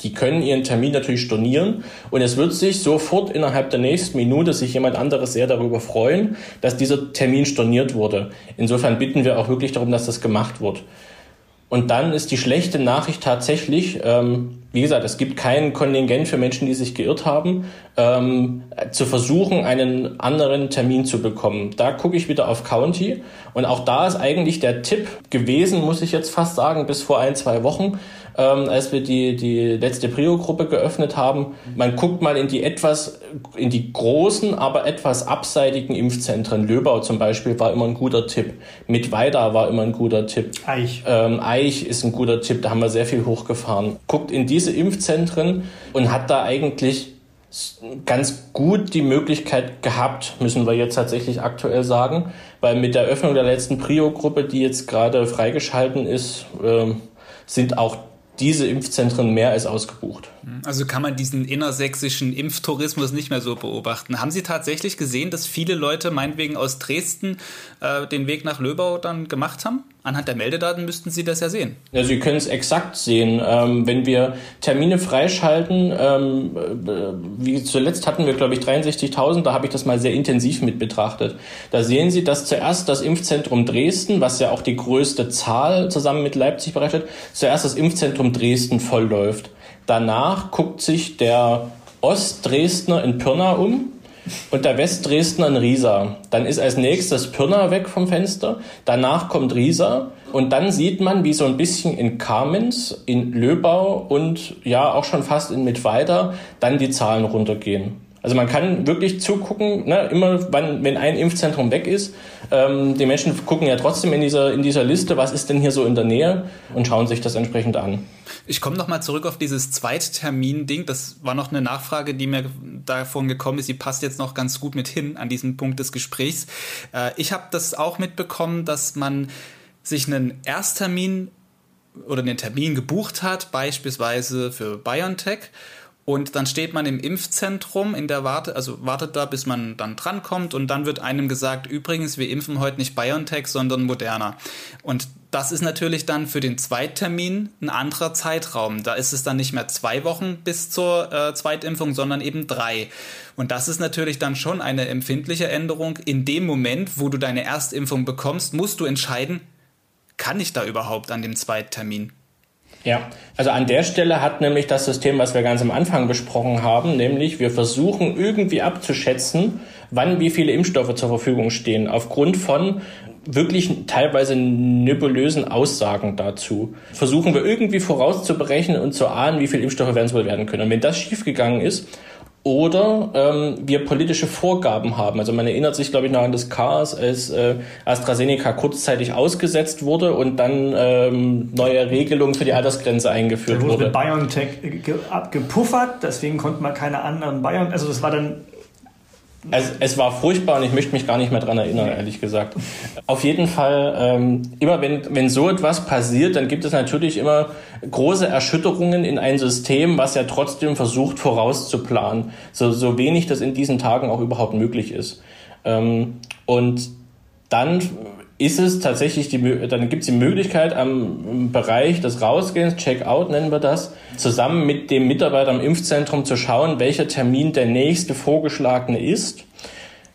die können ihren Termin natürlich stornieren und es wird sich sofort innerhalb der nächsten Minute sich jemand anderes sehr darüber freuen, dass dieser Termin storniert wurde. Insofern bitten wir auch wirklich darum, dass das gemacht wird. Und dann ist die schlechte Nachricht tatsächlich, ähm, wie gesagt, es gibt kein Kontingent für Menschen, die sich geirrt haben, ähm, zu versuchen, einen anderen Termin zu bekommen. Da gucke ich wieder auf County und auch da ist eigentlich der Tipp gewesen, muss ich jetzt fast sagen, bis vor ein, zwei Wochen, ähm, als wir die, die letzte Prio-Gruppe geöffnet haben. Man guckt mal in die etwas, in die großen, aber etwas abseitigen Impfzentren. Löbau zum Beispiel war immer ein guter Tipp. Mittweida war immer ein guter Tipp. Eich. Ähm, Eich ist ein guter Tipp, da haben wir sehr viel hochgefahren. Guckt in diese Impfzentren und hat da eigentlich ganz gut die Möglichkeit gehabt, müssen wir jetzt tatsächlich aktuell sagen, weil mit der Öffnung der letzten Prio-Gruppe, die jetzt gerade freigeschalten ist, äh, sind auch diese Impfzentren mehr als ausgebucht. Also kann man diesen innersächsischen Impftourismus nicht mehr so beobachten. Haben Sie tatsächlich gesehen, dass viele Leute meinetwegen aus Dresden äh, den Weg nach Löbau dann gemacht haben? Anhand der Meldedaten müssten Sie das ja sehen. Ja, Sie können es exakt sehen. Ähm, wenn wir Termine freischalten, ähm, äh, wie zuletzt hatten wir, glaube ich, 63.000, da habe ich das mal sehr intensiv mit betrachtet. Da sehen Sie, dass zuerst das Impfzentrum Dresden, was ja auch die größte Zahl zusammen mit Leipzig bereitet, zuerst das Impfzentrum Dresden vollläuft. Danach guckt sich der Ostdresdner in Pirna um und der Westdresdner in Riesa. Dann ist als nächstes Pirna weg vom Fenster, danach kommt Riesa und dann sieht man, wie so ein bisschen in Kamenz, in Löbau und ja auch schon fast in Mittweida dann die Zahlen runtergehen. Also man kann wirklich zugucken, ne, immer wann, wenn ein Impfzentrum weg ist. Ähm, die Menschen gucken ja trotzdem in dieser, in dieser Liste, was ist denn hier so in der Nähe und schauen sich das entsprechend an. Ich komme nochmal zurück auf dieses Zweittermin-Ding. Das war noch eine Nachfrage, die mir davon gekommen ist. Die passt jetzt noch ganz gut mit hin an diesen Punkt des Gesprächs. Äh, ich habe das auch mitbekommen, dass man sich einen Ersttermin oder einen Termin gebucht hat, beispielsweise für BioNTech und dann steht man im Impfzentrum in der Warte, also wartet da, bis man dann drankommt und dann wird einem gesagt, übrigens, wir impfen heute nicht BioNTech, sondern Moderna. Und das ist natürlich dann für den Zweittermin ein anderer Zeitraum. Da ist es dann nicht mehr zwei Wochen bis zur äh, Zweitimpfung, sondern eben drei. Und das ist natürlich dann schon eine empfindliche Änderung. In dem Moment, wo du deine Erstimpfung bekommst, musst du entscheiden, kann ich da überhaupt an dem Zweittermin? Ja, also an der Stelle hat nämlich das System, was wir ganz am Anfang besprochen haben, nämlich wir versuchen irgendwie abzuschätzen, wann wie viele Impfstoffe zur Verfügung stehen, aufgrund von wirklich teilweise nebulösen Aussagen dazu. Versuchen wir irgendwie vorauszuberechnen und zu ahnen, wie viele Impfstoffe werden wohl werden können. Und wenn das schiefgegangen ist, oder ähm, wir politische Vorgaben haben. Also man erinnert sich, glaube ich, noch an das Chaos, als äh, AstraZeneca kurzzeitig ausgesetzt wurde und dann ähm, neue Regelungen für die Altersgrenze eingeführt da wurde. wurde. BioNTech ge abgepuffert, deswegen konnte man keine anderen Bion, also das war dann es, es war furchtbar und ich möchte mich gar nicht mehr dran erinnern, ehrlich gesagt. Auf jeden Fall, ähm, immer wenn, wenn so etwas passiert, dann gibt es natürlich immer große Erschütterungen in ein System, was ja trotzdem versucht vorauszuplanen, so, so wenig das in diesen Tagen auch überhaupt möglich ist. Ähm, und dann ist es tatsächlich die, dann gibt es die Möglichkeit am Bereich des Rausgehens, Checkout nennen wir das, zusammen mit dem Mitarbeiter im Impfzentrum zu schauen, welcher Termin der nächste vorgeschlagene ist.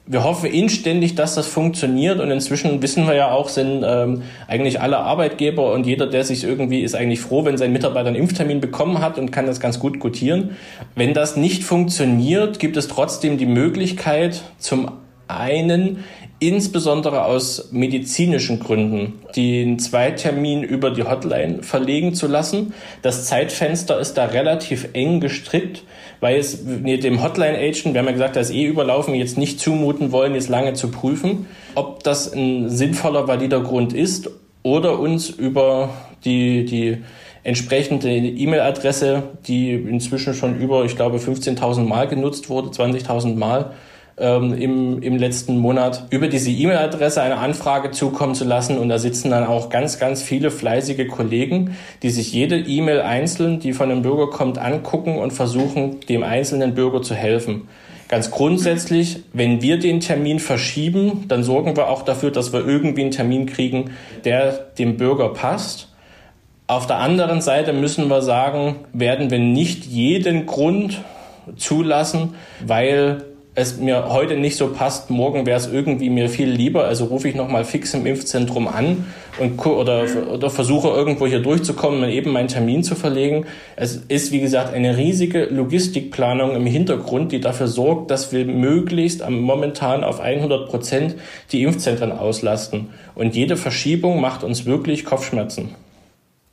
Wir hoffen inständig, dass das funktioniert und inzwischen wissen wir ja auch, sind ähm, eigentlich alle Arbeitgeber und jeder, der sich irgendwie ist eigentlich froh, wenn sein Mitarbeiter einen Impftermin bekommen hat und kann das ganz gut gutieren. Wenn das nicht funktioniert, gibt es trotzdem die Möglichkeit, zum einen insbesondere aus medizinischen Gründen den Zweitermin über die Hotline verlegen zu lassen. Das Zeitfenster ist da relativ eng gestrickt, weil es dem Hotline-Agent, wir haben ja gesagt, da ist eh überlaufen, jetzt nicht zumuten wollen, jetzt lange zu prüfen, ob das ein sinnvoller, valider Grund ist oder uns über die, die entsprechende E-Mail-Adresse, die inzwischen schon über, ich glaube, 15.000 Mal genutzt wurde, 20.000 Mal, ähm, im, im letzten Monat, über diese E-Mail-Adresse eine Anfrage zukommen zu lassen. Und da sitzen dann auch ganz, ganz viele fleißige Kollegen, die sich jede E-Mail einzeln, die von einem Bürger kommt, angucken und versuchen, dem einzelnen Bürger zu helfen. Ganz grundsätzlich, wenn wir den Termin verschieben, dann sorgen wir auch dafür, dass wir irgendwie einen Termin kriegen, der dem Bürger passt. Auf der anderen Seite müssen wir sagen, werden wir nicht jeden Grund zulassen, weil es mir heute nicht so passt, morgen wäre es irgendwie mir viel lieber, also rufe ich nochmal fix im Impfzentrum an und oder, oder versuche irgendwo hier durchzukommen und eben meinen Termin zu verlegen. Es ist, wie gesagt, eine riesige Logistikplanung im Hintergrund, die dafür sorgt, dass wir möglichst momentan auf 100 Prozent die Impfzentren auslasten. Und jede Verschiebung macht uns wirklich Kopfschmerzen.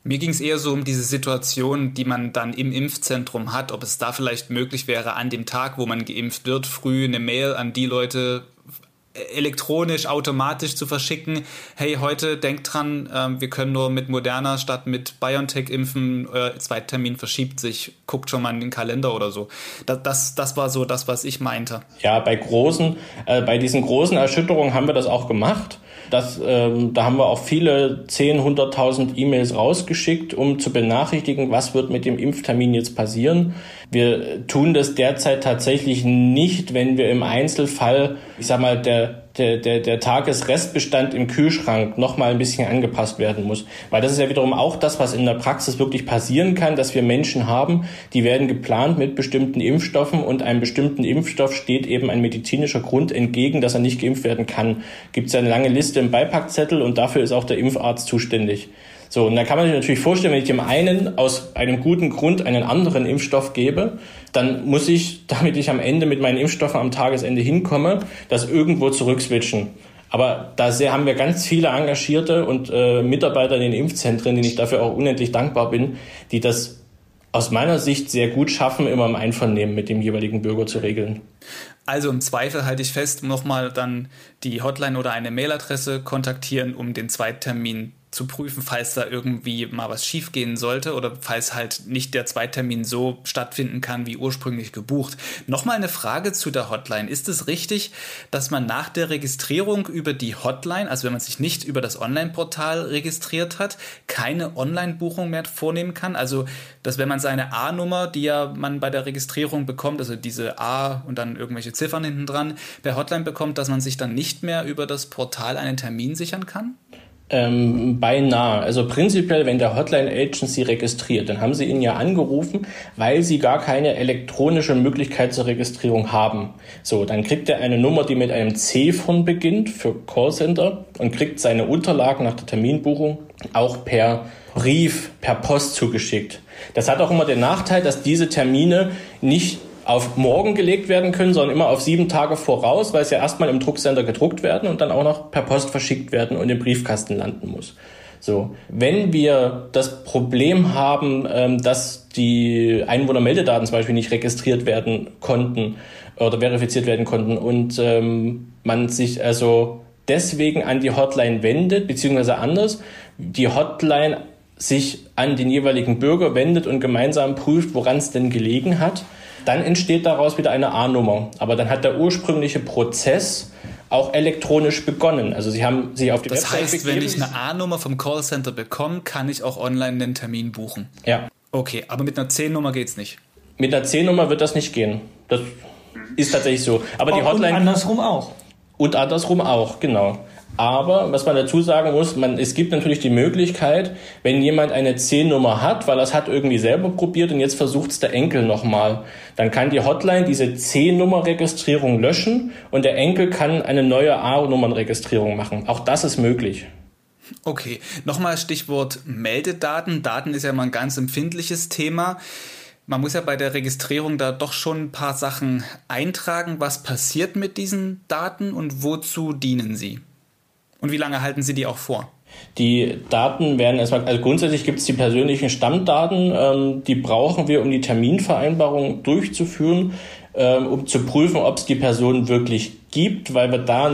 Mir ging es eher so um diese Situation, die man dann im Impfzentrum hat, ob es da vielleicht möglich wäre, an dem Tag, wo man geimpft wird, früh eine Mail an die Leute elektronisch, automatisch zu verschicken. Hey, heute denkt dran, äh, wir können nur mit Moderna statt mit BioNTech impfen. Euer Zweittermin verschiebt sich. Guckt schon mal in den Kalender oder so. Das, das, das war so das, was ich meinte. Ja, bei großen, äh, bei diesen großen Erschütterungen haben wir das auch gemacht. Das, ähm, da haben wir auch viele 10, 100.000 E-Mails rausgeschickt, um zu benachrichtigen, was wird mit dem Impftermin jetzt passieren. Wir tun das derzeit tatsächlich nicht, wenn wir im Einzelfall, ich sag mal, der der, der, der Tagesrestbestand im Kühlschrank noch mal ein bisschen angepasst werden muss. Weil das ist ja wiederum auch das, was in der Praxis wirklich passieren kann, dass wir Menschen haben, die werden geplant mit bestimmten Impfstoffen und einem bestimmten Impfstoff steht eben ein medizinischer Grund entgegen, dass er nicht geimpft werden kann. Gibt es eine lange Liste im Beipackzettel und dafür ist auch der Impfarzt zuständig. So, und da kann man sich natürlich vorstellen, wenn ich dem einen aus einem guten Grund einen anderen Impfstoff gebe, dann muss ich, damit ich am Ende mit meinen Impfstoffen am Tagesende hinkomme, das irgendwo zurückswitchen. Aber da haben wir ganz viele Engagierte und äh, Mitarbeiter in den Impfzentren, denen ich dafür auch unendlich dankbar bin, die das aus meiner Sicht sehr gut schaffen, immer im Einvernehmen mit dem jeweiligen Bürger zu regeln. Also im Zweifel halte ich fest, nochmal dann die Hotline oder eine Mailadresse kontaktieren, um den Zweittermin zu prüfen, falls da irgendwie mal was schiefgehen sollte oder falls halt nicht der Zweitermin so stattfinden kann wie ursprünglich gebucht. Nochmal eine Frage zu der Hotline. Ist es richtig, dass man nach der Registrierung über die Hotline, also wenn man sich nicht über das Online-Portal registriert hat, keine Online-Buchung mehr vornehmen kann? Also, dass wenn man seine A-Nummer, die ja man bei der Registrierung bekommt, also diese A und dann irgendwelche Ziffern hinten dran, per Hotline bekommt, dass man sich dann nicht mehr über das Portal einen Termin sichern kann? Ähm, beinahe. Also prinzipiell, wenn der Hotline Agency registriert, dann haben sie ihn ja angerufen, weil sie gar keine elektronische Möglichkeit zur Registrierung haben. So, dann kriegt er eine Nummer, die mit einem C von beginnt für Callcenter und kriegt seine Unterlagen nach der Terminbuchung auch per Brief, per Post zugeschickt. Das hat auch immer den Nachteil, dass diese Termine nicht auf morgen gelegt werden können, sondern immer auf sieben Tage voraus, weil es ja erstmal im Drucksender gedruckt werden und dann auch noch per Post verschickt werden und im Briefkasten landen muss. So, wenn wir das Problem haben, ähm, dass die Einwohnermeldedaten zum Beispiel nicht registriert werden konnten oder verifiziert werden konnten und ähm, man sich also deswegen an die Hotline wendet, beziehungsweise anders, die Hotline sich an den jeweiligen Bürger wendet und gemeinsam prüft, woran es denn gelegen hat, dann entsteht daraus wieder eine A-Nummer. Aber dann hat der ursprüngliche Prozess auch elektronisch begonnen. Also sie haben sich auf die das Website heißt, begeben. wenn ich eine A-Nummer vom Callcenter bekomme, kann ich auch online den Termin buchen. Ja. Okay, aber mit einer C-Nummer geht's nicht. Mit einer C-Nummer wird das nicht gehen. Das ist tatsächlich so. Aber die Hotline. Und andersrum auch. Und andersrum auch, genau. Aber was man dazu sagen muss, man, es gibt natürlich die Möglichkeit, wenn jemand eine C-Nummer hat, weil er es hat irgendwie selber probiert und jetzt versucht es der Enkel nochmal, dann kann die Hotline diese C-Nummer-Registrierung löschen und der Enkel kann eine neue A-Nummern-Registrierung machen. Auch das ist möglich. Okay, nochmal Stichwort Meldedaten. Daten ist ja mal ein ganz empfindliches Thema. Man muss ja bei der Registrierung da doch schon ein paar Sachen eintragen. Was passiert mit diesen Daten und wozu dienen sie? Und wie lange halten Sie die auch vor? Die Daten werden erstmal, also grundsätzlich gibt es die persönlichen Stammdaten, ähm, die brauchen wir, um die Terminvereinbarung durchzuführen, ähm, um zu prüfen, ob es die Person wirklich gibt, weil wir da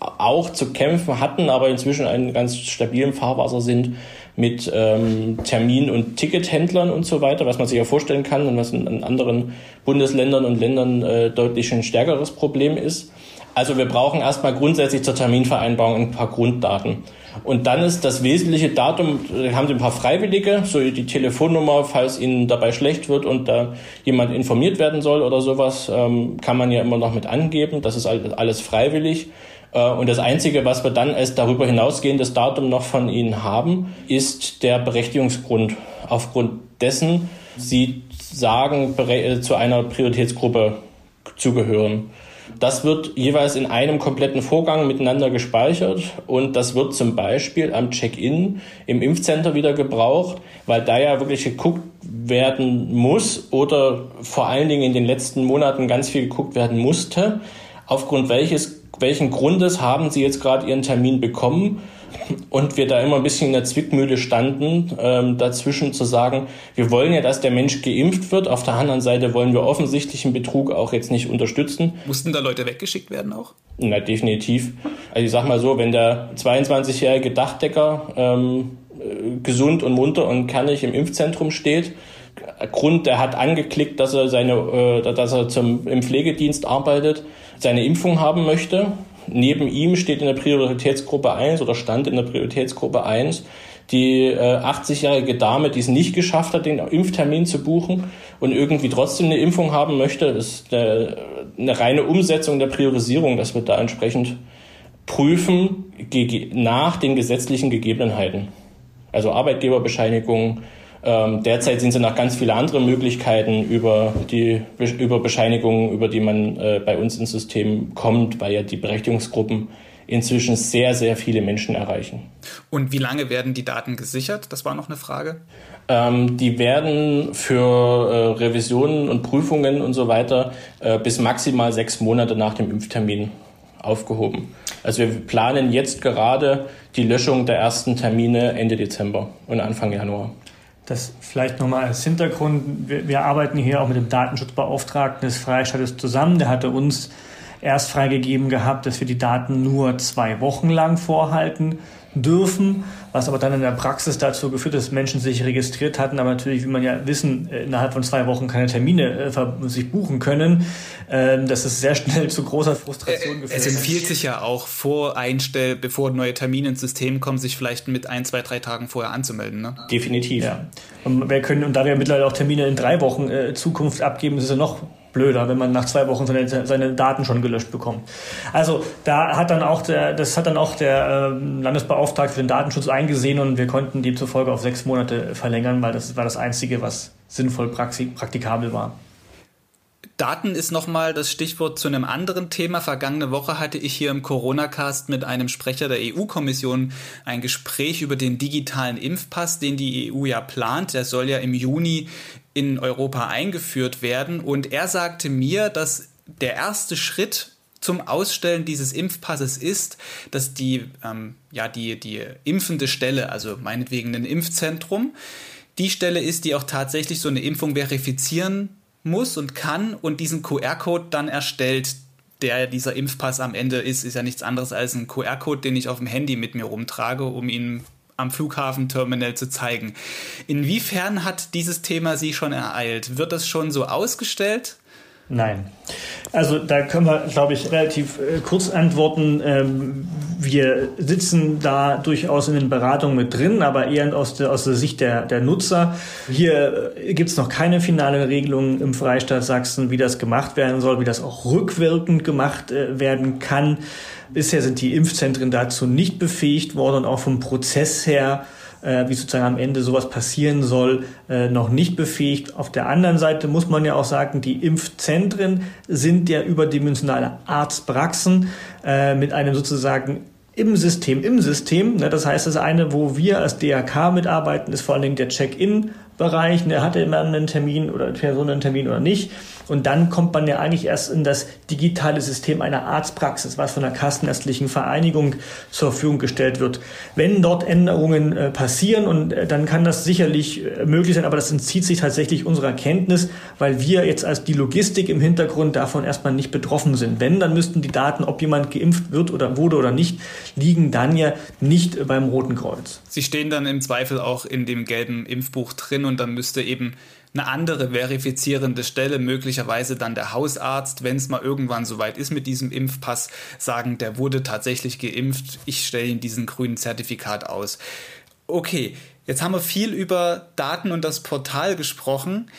auch zu kämpfen hatten, aber inzwischen einen ganz stabilen Fahrwasser sind mit ähm, Termin- und Tickethändlern und so weiter, was man sich ja vorstellen kann und was in, anderen Bundesländern und Ländern äh, deutlich ein stärkeres Problem ist. Also wir brauchen erstmal grundsätzlich zur Terminvereinbarung ein paar Grunddaten. Und dann ist das wesentliche Datum, da haben Sie ein paar Freiwillige, so die Telefonnummer, falls Ihnen dabei schlecht wird und da jemand informiert werden soll oder sowas, ähm, kann man ja immer noch mit angeben. Das ist alles freiwillig. Äh, und das Einzige, was wir dann als darüber hinausgehendes Datum noch von Ihnen haben, ist der Berechtigungsgrund. Aufgrund dessen Sie sagen, zu einer Prioritätsgruppe zugehören. Das wird jeweils in einem kompletten Vorgang miteinander gespeichert und das wird zum Beispiel am Check-in im Impfcenter wieder gebraucht, weil da ja wirklich geguckt werden muss oder vor allen Dingen in den letzten Monaten ganz viel geguckt werden musste, aufgrund welches, welchen Grundes haben Sie jetzt gerade Ihren Termin bekommen und wir da immer ein bisschen in der Zwickmühle standen, ähm, dazwischen zu sagen, wir wollen ja, dass der Mensch geimpft wird. Auf der anderen Seite wollen wir offensichtlichen Betrug auch jetzt nicht unterstützen. Mussten da Leute weggeschickt werden auch? Na, definitiv. Also ich sag mal so, wenn der 22-jährige Dachdecker ähm, äh, gesund und munter und kernig im Impfzentrum steht, Grund, der hat angeklickt, dass er seine, äh, dass er zum, im Pflegedienst arbeitet, seine Impfung haben möchte Neben ihm steht in der Prioritätsgruppe 1 oder stand in der Prioritätsgruppe 1 die äh, 80-jährige Dame, die es nicht geschafft hat, den Impftermin zu buchen und irgendwie trotzdem eine Impfung haben möchte. Das ist eine, eine reine Umsetzung der Priorisierung, dass wir da entsprechend prüfen nach den gesetzlichen Gegebenheiten. Also Arbeitgeberbescheinigung, ähm, derzeit sind es noch ganz viele andere Möglichkeiten über die über Bescheinigungen, über die man äh, bei uns ins System kommt, weil ja die Berechtigungsgruppen inzwischen sehr, sehr viele Menschen erreichen. Und wie lange werden die Daten gesichert? Das war noch eine Frage. Ähm, die werden für äh, Revisionen und Prüfungen und so weiter äh, bis maximal sechs Monate nach dem Impftermin aufgehoben. Also wir planen jetzt gerade die Löschung der ersten Termine Ende Dezember und Anfang Januar. Das vielleicht nochmal als Hintergrund. Wir, wir, arbeiten hier auch mit dem Datenschutzbeauftragten des Freistaates zusammen. Der hatte uns erst freigegeben gehabt, dass wir die Daten nur zwei Wochen lang vorhalten dürfen, was aber dann in der Praxis dazu geführt, dass Menschen sich registriert hatten, aber natürlich, wie man ja wissen, äh, innerhalb von zwei Wochen keine Termine äh, sich buchen können. Ähm, das ist sehr schnell zu großer Frustration äh, geführt. Es empfiehlt sich ja auch vor Einstell, bevor neue Termine ins System kommen, sich vielleicht mit ein, zwei, drei Tagen vorher anzumelden. Ne? Definitiv. Ja. Und wir können, und da wir mittlerweile auch Termine in drei Wochen äh, Zukunft abgeben, ist es ja noch blöder, wenn man nach zwei Wochen seine, seine Daten schon gelöscht bekommt. Also da hat dann auch der, das hat dann auch der äh, Landesbeauftragte für den Datenschutz eingesehen und wir konnten demzufolge auf sechs Monate verlängern, weil das war das Einzige, was sinnvoll praktikabel war. Daten ist nochmal das Stichwort zu einem anderen Thema. Vergangene Woche hatte ich hier im Corona-Cast mit einem Sprecher der EU-Kommission ein Gespräch über den digitalen Impfpass, den die EU ja plant. Der soll ja im Juni in Europa eingeführt werden. Und er sagte mir, dass der erste Schritt zum Ausstellen dieses Impfpasses ist, dass die, ähm, ja, die, die impfende Stelle, also meinetwegen ein Impfzentrum, die Stelle ist, die auch tatsächlich so eine Impfung verifizieren muss und kann und diesen QR-Code dann erstellt, der dieser Impfpass am Ende ist, ist ja nichts anderes als ein QR-Code, den ich auf dem Handy mit mir rumtrage, um ihn am Flughafenterminal zu zeigen. Inwiefern hat dieses Thema Sie schon ereilt? Wird das schon so ausgestellt? Nein. Also da können wir, glaube ich, relativ äh, kurz antworten. Ähm, wir sitzen da durchaus in den Beratungen mit drin, aber eher aus der, aus der Sicht der, der Nutzer. Hier äh, gibt es noch keine finale Regelung im Freistaat Sachsen, wie das gemacht werden soll, wie das auch rückwirkend gemacht äh, werden kann. Bisher sind die Impfzentren dazu nicht befähigt worden und auch vom Prozess her äh, wie sozusagen am Ende sowas passieren soll, äh, noch nicht befähigt. Auf der anderen Seite muss man ja auch sagen, die Impfzentren sind ja überdimensionale Arztpraxen äh, mit einem sozusagen im System, im System. Ne, das heißt, das eine, wo wir als DRK mitarbeiten, ist vor allen Dingen der Check-in-Bereich. Ne, hat er immer einen Termin oder Person einen Termin oder nicht? Und dann kommt man ja eigentlich erst in das digitale System einer Arztpraxis, was von der Kassenärztlichen Vereinigung zur Verfügung gestellt wird. Wenn dort Änderungen äh, passieren, und äh, dann kann das sicherlich äh, möglich sein, aber das entzieht sich tatsächlich unserer Kenntnis, weil wir jetzt als die Logistik im Hintergrund davon erstmal nicht betroffen sind. Wenn, dann müssten die Daten, ob jemand geimpft wird oder wurde oder nicht, liegen dann ja nicht beim Roten Kreuz. Sie stehen dann im Zweifel auch in dem gelben Impfbuch drin und dann müsste eben eine andere verifizierende Stelle, möglicherweise dann der Hausarzt, wenn es mal irgendwann soweit ist mit diesem Impfpass, sagen, der wurde tatsächlich geimpft, ich stelle ihm diesen grünen Zertifikat aus. Okay, jetzt haben wir viel über Daten und das Portal gesprochen.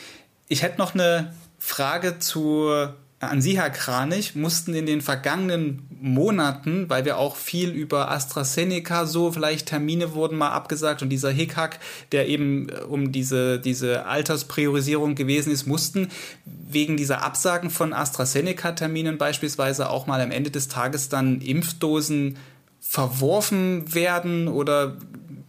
Ich hätte noch eine Frage zu an Sie, Herr Kranich, mussten in den vergangenen Monaten, weil wir auch viel über AstraZeneca so, vielleicht Termine wurden mal abgesagt und dieser Hickhack, der eben äh, um diese, diese Alterspriorisierung gewesen ist, mussten wegen dieser Absagen von AstraZeneca-Terminen beispielsweise auch mal am Ende des Tages dann Impfdosen verworfen werden oder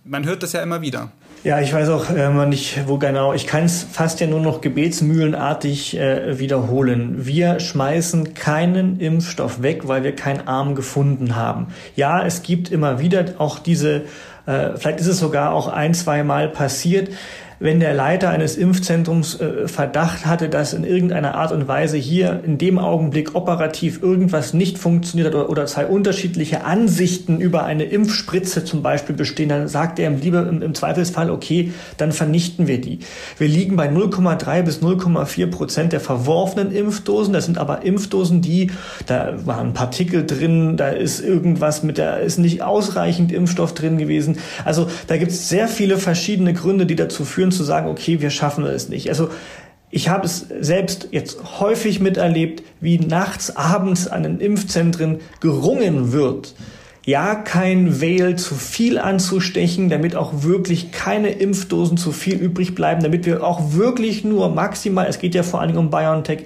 man hört das ja immer wieder. Ja, ich weiß auch äh, nicht, wo genau. Ich kann es fast ja nur noch gebetsmühlenartig äh, wiederholen. Wir schmeißen keinen Impfstoff weg, weil wir keinen Arm gefunden haben. Ja, es gibt immer wieder auch diese, äh, vielleicht ist es sogar auch ein, zwei Mal passiert, wenn der Leiter eines Impfzentrums äh, Verdacht hatte, dass in irgendeiner Art und Weise hier in dem Augenblick operativ irgendwas nicht funktioniert hat oder, oder zwei unterschiedliche Ansichten über eine Impfspritze zum Beispiel bestehen, dann sagt er lieber im, im Zweifelsfall, okay, dann vernichten wir die. Wir liegen bei 0,3 bis 0,4 Prozent der verworfenen Impfdosen. Das sind aber Impfdosen, die, da waren Partikel drin, da ist irgendwas mit der, ist nicht ausreichend Impfstoff drin gewesen. Also da gibt es sehr viele verschiedene Gründe, die dazu führen, führen zu sagen, okay, wir schaffen es nicht. Also ich habe es selbst jetzt häufig miterlebt, wie nachts, abends an den Impfzentren gerungen wird, ja, kein Veil zu viel anzustechen, damit auch wirklich keine Impfdosen zu viel übrig bleiben, damit wir auch wirklich nur maximal, es geht ja vor allen Dingen um BioNTech,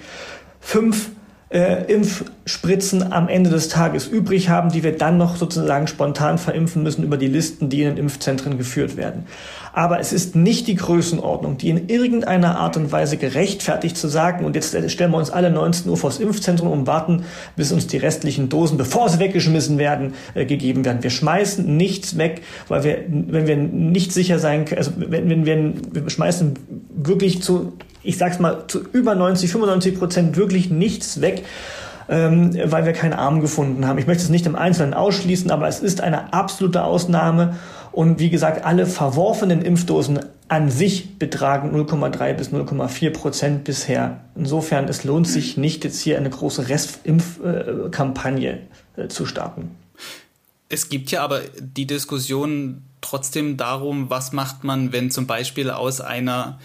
fünf äh, Impfspritzen am Ende des Tages übrig haben, die wir dann noch sozusagen spontan verimpfen müssen über die Listen, die in den Impfzentren geführt werden. Aber es ist nicht die Größenordnung, die in irgendeiner Art und Weise gerechtfertigt zu sagen, und jetzt stellen wir uns alle 19 Uhr vors Impfzentrum und warten, bis uns die restlichen Dosen, bevor sie weggeschmissen werden, äh, gegeben werden. Wir schmeißen nichts weg, weil wir, wenn wir nicht sicher sein können, also wenn, wenn wir, wir schmeißen wirklich zu ich sag's mal, zu über 90, 95 Prozent wirklich nichts weg, ähm, weil wir keinen Arm gefunden haben. Ich möchte es nicht im Einzelnen ausschließen, aber es ist eine absolute Ausnahme. Und wie gesagt, alle verworfenen Impfdosen an sich betragen 0,3 bis 0,4 Prozent bisher. Insofern, es lohnt sich nicht, jetzt hier eine große Restimpfkampagne äh, zu starten. Es gibt ja aber die Diskussion trotzdem darum, was macht man, wenn zum Beispiel aus einer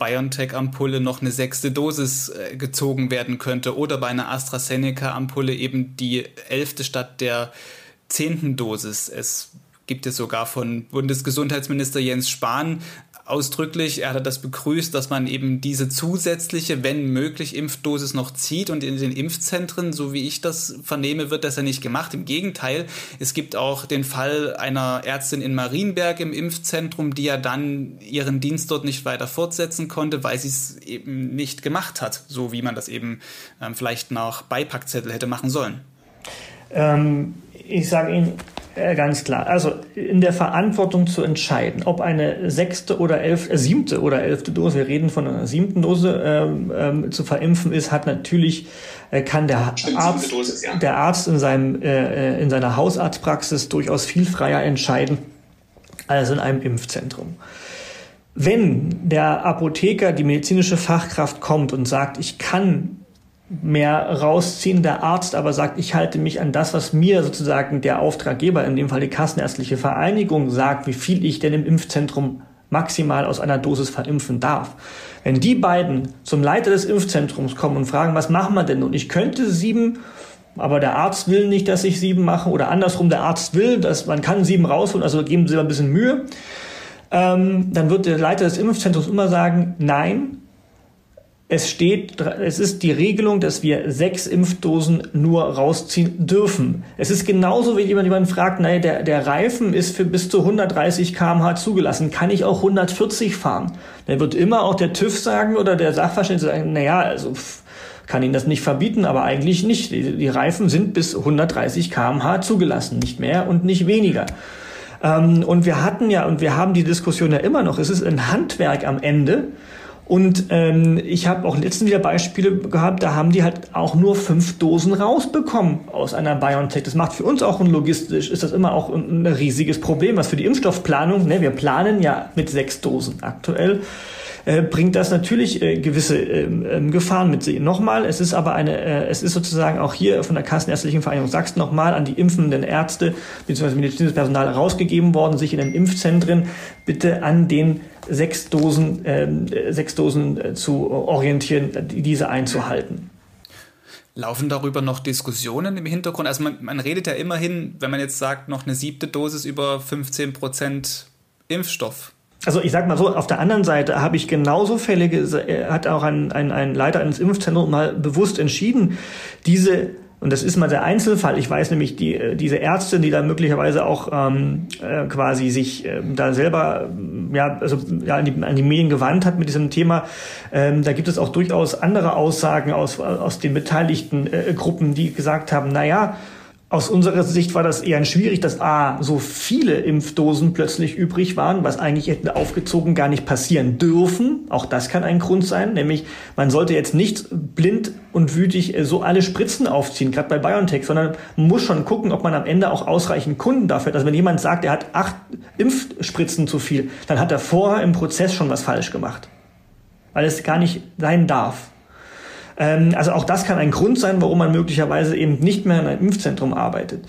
BioNTech-Ampulle noch eine sechste Dosis äh, gezogen werden könnte oder bei einer AstraZeneca-Ampulle eben die elfte statt der zehnten Dosis. Es gibt es sogar von Bundesgesundheitsminister Jens Spahn ausdrücklich, er hat das begrüßt, dass man eben diese zusätzliche, wenn möglich, Impfdosis noch zieht und in den Impfzentren, so wie ich das vernehme, wird das ja nicht gemacht. Im Gegenteil, es gibt auch den Fall einer Ärztin in Marienberg im Impfzentrum, die ja dann ihren Dienst dort nicht weiter fortsetzen konnte, weil sie es eben nicht gemacht hat, so wie man das eben ähm, vielleicht nach Beipackzettel hätte machen sollen. Ähm, ich sage Ihnen, äh, ganz klar. Also in der Verantwortung zu entscheiden, ob eine sechste oder elfte, äh, siebte oder elfte Dose, wir reden von einer siebten Dose, ähm, ähm, zu verimpfen ist, hat natürlich, äh, kann der Stimmt, Arzt, Dosis, ja. der Arzt in seinem, äh, äh, in seiner Hausarztpraxis durchaus viel freier entscheiden als in einem Impfzentrum. Wenn der Apotheker, die medizinische Fachkraft kommt und sagt, ich kann mehr rausziehen. Der Arzt aber sagt, ich halte mich an das, was mir sozusagen der Auftraggeber, in dem Fall die Kassenärztliche Vereinigung, sagt, wie viel ich denn im Impfzentrum maximal aus einer Dosis verimpfen darf. Wenn die beiden zum Leiter des Impfzentrums kommen und fragen, was machen wir denn? Und ich könnte sieben, aber der Arzt will nicht, dass ich sieben mache, oder andersrum, der Arzt will, dass man kann sieben rausholen, also geben Sie mal ein bisschen Mühe. Ähm, dann wird der Leiter des Impfzentrums immer sagen, nein, es steht, es ist die Regelung, dass wir sechs Impfdosen nur rausziehen dürfen. Es ist genauso, wie jemand jemanden fragt, naja, der, der Reifen ist für bis zu 130 kmh zugelassen. Kann ich auch 140 fahren? Dann wird immer auch der TÜV sagen oder der Sachverständige sagen, naja, also kann Ihnen das nicht verbieten, aber eigentlich nicht. Die, die Reifen sind bis 130 kmh zugelassen, nicht mehr und nicht weniger. Ähm, und wir hatten ja, und wir haben die Diskussion ja immer noch, es ist ein Handwerk am Ende, und ähm, ich habe auch letztens wieder Beispiele gehabt, da haben die halt auch nur fünf Dosen rausbekommen aus einer BioNTech. Das macht für uns auch ein logistisch, ist das immer auch ein, ein riesiges Problem, was für die Impfstoffplanung, ne, wir planen ja mit sechs Dosen aktuell. Äh, bringt das natürlich äh, gewisse ähm, Gefahren mit sich. Nochmal, es ist aber eine, äh, es ist sozusagen auch hier von der Kassenärztlichen Vereinigung Sachsen nochmal an die impfenden Ärzte bzw. medizinisches Personal rausgegeben worden, sich in den Impfzentren bitte an den sechs Dosen, ähm, sechs Dosen zu orientieren, diese einzuhalten. Laufen darüber noch Diskussionen im Hintergrund? Also man, man redet ja immerhin, wenn man jetzt sagt, noch eine siebte Dosis über 15 Prozent Impfstoff. Also ich sag mal so, auf der anderen Seite habe ich genauso Fälle, hat auch ein, ein, ein Leiter eines Impfzentrums mal bewusst entschieden, diese und das ist mal der Einzelfall. Ich weiß nämlich, die, äh, diese Ärztin, die da möglicherweise auch ähm, äh, quasi sich äh, da selber ja, also, ja, an, die, an die Medien gewandt hat mit diesem Thema, ähm, da gibt es auch durchaus andere Aussagen aus, aus den beteiligten äh, Gruppen, die gesagt haben, na ja, aus unserer Sicht war das eher schwierig, dass A, so viele Impfdosen plötzlich übrig waren, was eigentlich hätte aufgezogen gar nicht passieren dürfen. Auch das kann ein Grund sein, nämlich man sollte jetzt nicht blind und wütig äh, so alle Spritzen aufziehen, gerade bei BioNTech, sondern man muss schon gucken, ob man am Ende auch ausreichend Kunden dafür hat. Also wenn jemand sagt, er hat acht Impfspritzen zu viel, dann hat er vorher im Prozess schon was falsch gemacht. Weil es gar nicht sein darf. Ähm, also auch das kann ein Grund sein, warum man möglicherweise eben nicht mehr in einem Impfzentrum arbeitet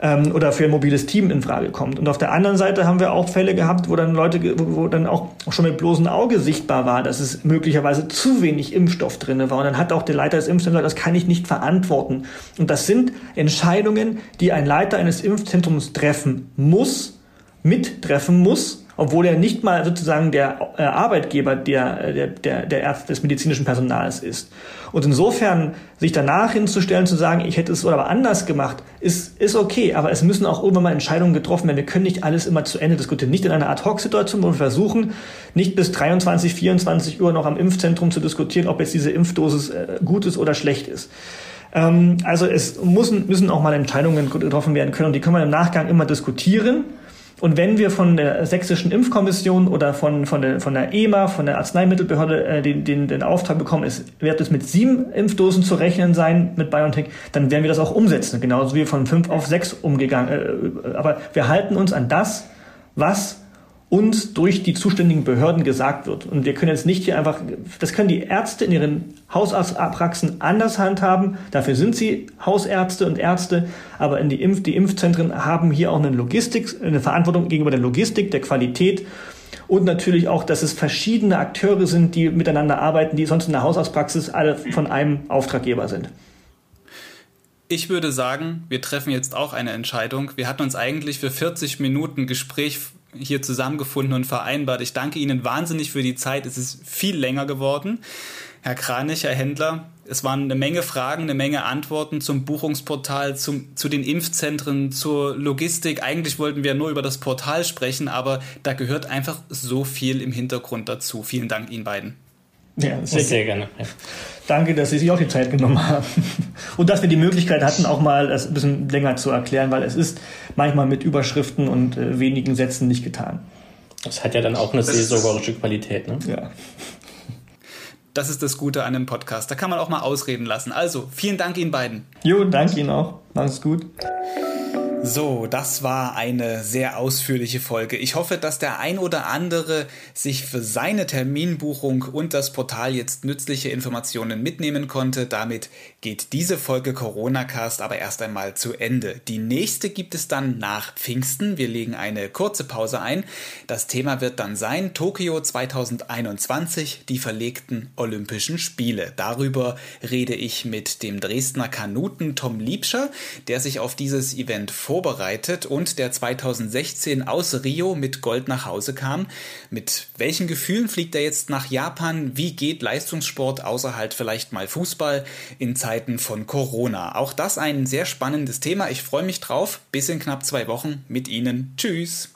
ähm, oder für ein mobiles Team in Frage kommt. Und auf der anderen Seite haben wir auch Fälle gehabt, wo dann Leute, wo, dann auch schon mit bloßem Auge sichtbar war, dass es möglicherweise zu wenig Impfstoff drin war. Und dann hat auch der Leiter des Impfzentrums gesagt, das kann ich nicht verantworten. Und das sind Entscheidungen, die ein Leiter eines Impfzentrums treffen muss, mittreffen muss, obwohl er nicht mal sozusagen der äh, Arbeitgeber der, der, der, der Ärzte des medizinischen Personals ist. Und insofern sich danach hinzustellen, zu sagen, ich hätte es aber anders gemacht, ist, ist okay, aber es müssen auch irgendwann mal Entscheidungen getroffen werden. Wir können nicht alles immer zu Ende diskutieren. Nicht in einer Ad-Hoc-Situation, wo wir versuchen, nicht bis 23, 24 Uhr noch am Impfzentrum zu diskutieren, ob jetzt diese Impfdosis äh, gut ist oder schlecht ist. Ähm, also es müssen, müssen auch mal Entscheidungen getroffen werden können und die können wir im Nachgang immer diskutieren. Und wenn wir von der sächsischen Impfkommission oder von, von, der, von der EMA, von der Arzneimittelbehörde, äh, den, den, den Auftrag bekommen, es wird es mit sieben Impfdosen zu rechnen sein mit BioNTech, dann werden wir das auch umsetzen, genauso wie von fünf auf sechs umgegangen. Äh, aber wir halten uns an das, was uns durch die zuständigen Behörden gesagt wird. Und wir können jetzt nicht hier einfach, das können die Ärzte in ihren Hausarztpraxen anders handhaben. Dafür sind sie Hausärzte und Ärzte. Aber in die, Impf die Impfzentren haben hier auch eine Logistik, eine Verantwortung gegenüber der Logistik, der Qualität und natürlich auch, dass es verschiedene Akteure sind, die miteinander arbeiten, die sonst in der Hausarztpraxis alle von einem Auftraggeber sind. Ich würde sagen, wir treffen jetzt auch eine Entscheidung. Wir hatten uns eigentlich für 40 Minuten Gespräch hier zusammengefunden und vereinbart. Ich danke Ihnen wahnsinnig für die Zeit. Es ist viel länger geworden. Herr Kranich, Herr Händler, es waren eine Menge Fragen, eine Menge Antworten zum Buchungsportal, zum, zu den Impfzentren, zur Logistik. Eigentlich wollten wir nur über das Portal sprechen, aber da gehört einfach so viel im Hintergrund dazu. Vielen Dank Ihnen beiden. Ja, sehr, sehr gerne. Ja. Danke, dass Sie sich auch die Zeit genommen haben. Und dass wir die Möglichkeit hatten, auch mal das ein bisschen länger zu erklären, weil es ist manchmal mit Überschriften und äh, wenigen Sätzen nicht getan. Das hat ja dann auch eine seelsorgerische Qualität, ne? Ja. Das ist das Gute an einem Podcast. Da kann man auch mal ausreden lassen. Also, vielen Dank Ihnen beiden. Jo, danke Ihnen auch. Alles gut. So, das war eine sehr ausführliche Folge. Ich hoffe, dass der ein oder andere sich für seine Terminbuchung und das Portal jetzt nützliche Informationen mitnehmen konnte. Damit geht diese Folge Corona Cast aber erst einmal zu Ende. Die nächste gibt es dann nach Pfingsten. Wir legen eine kurze Pause ein. Das Thema wird dann sein Tokio 2021, die verlegten Olympischen Spiele. Darüber rede ich mit dem Dresdner Kanuten Tom Liebscher, der sich auf dieses Event vor vorbereitet und der 2016 aus Rio mit Gold nach Hause kam. Mit welchen Gefühlen fliegt er jetzt nach Japan? Wie geht Leistungssport außer halt vielleicht mal Fußball in Zeiten von Corona? Auch das ein sehr spannendes Thema. Ich freue mich drauf. Bis in knapp zwei Wochen mit Ihnen. Tschüss.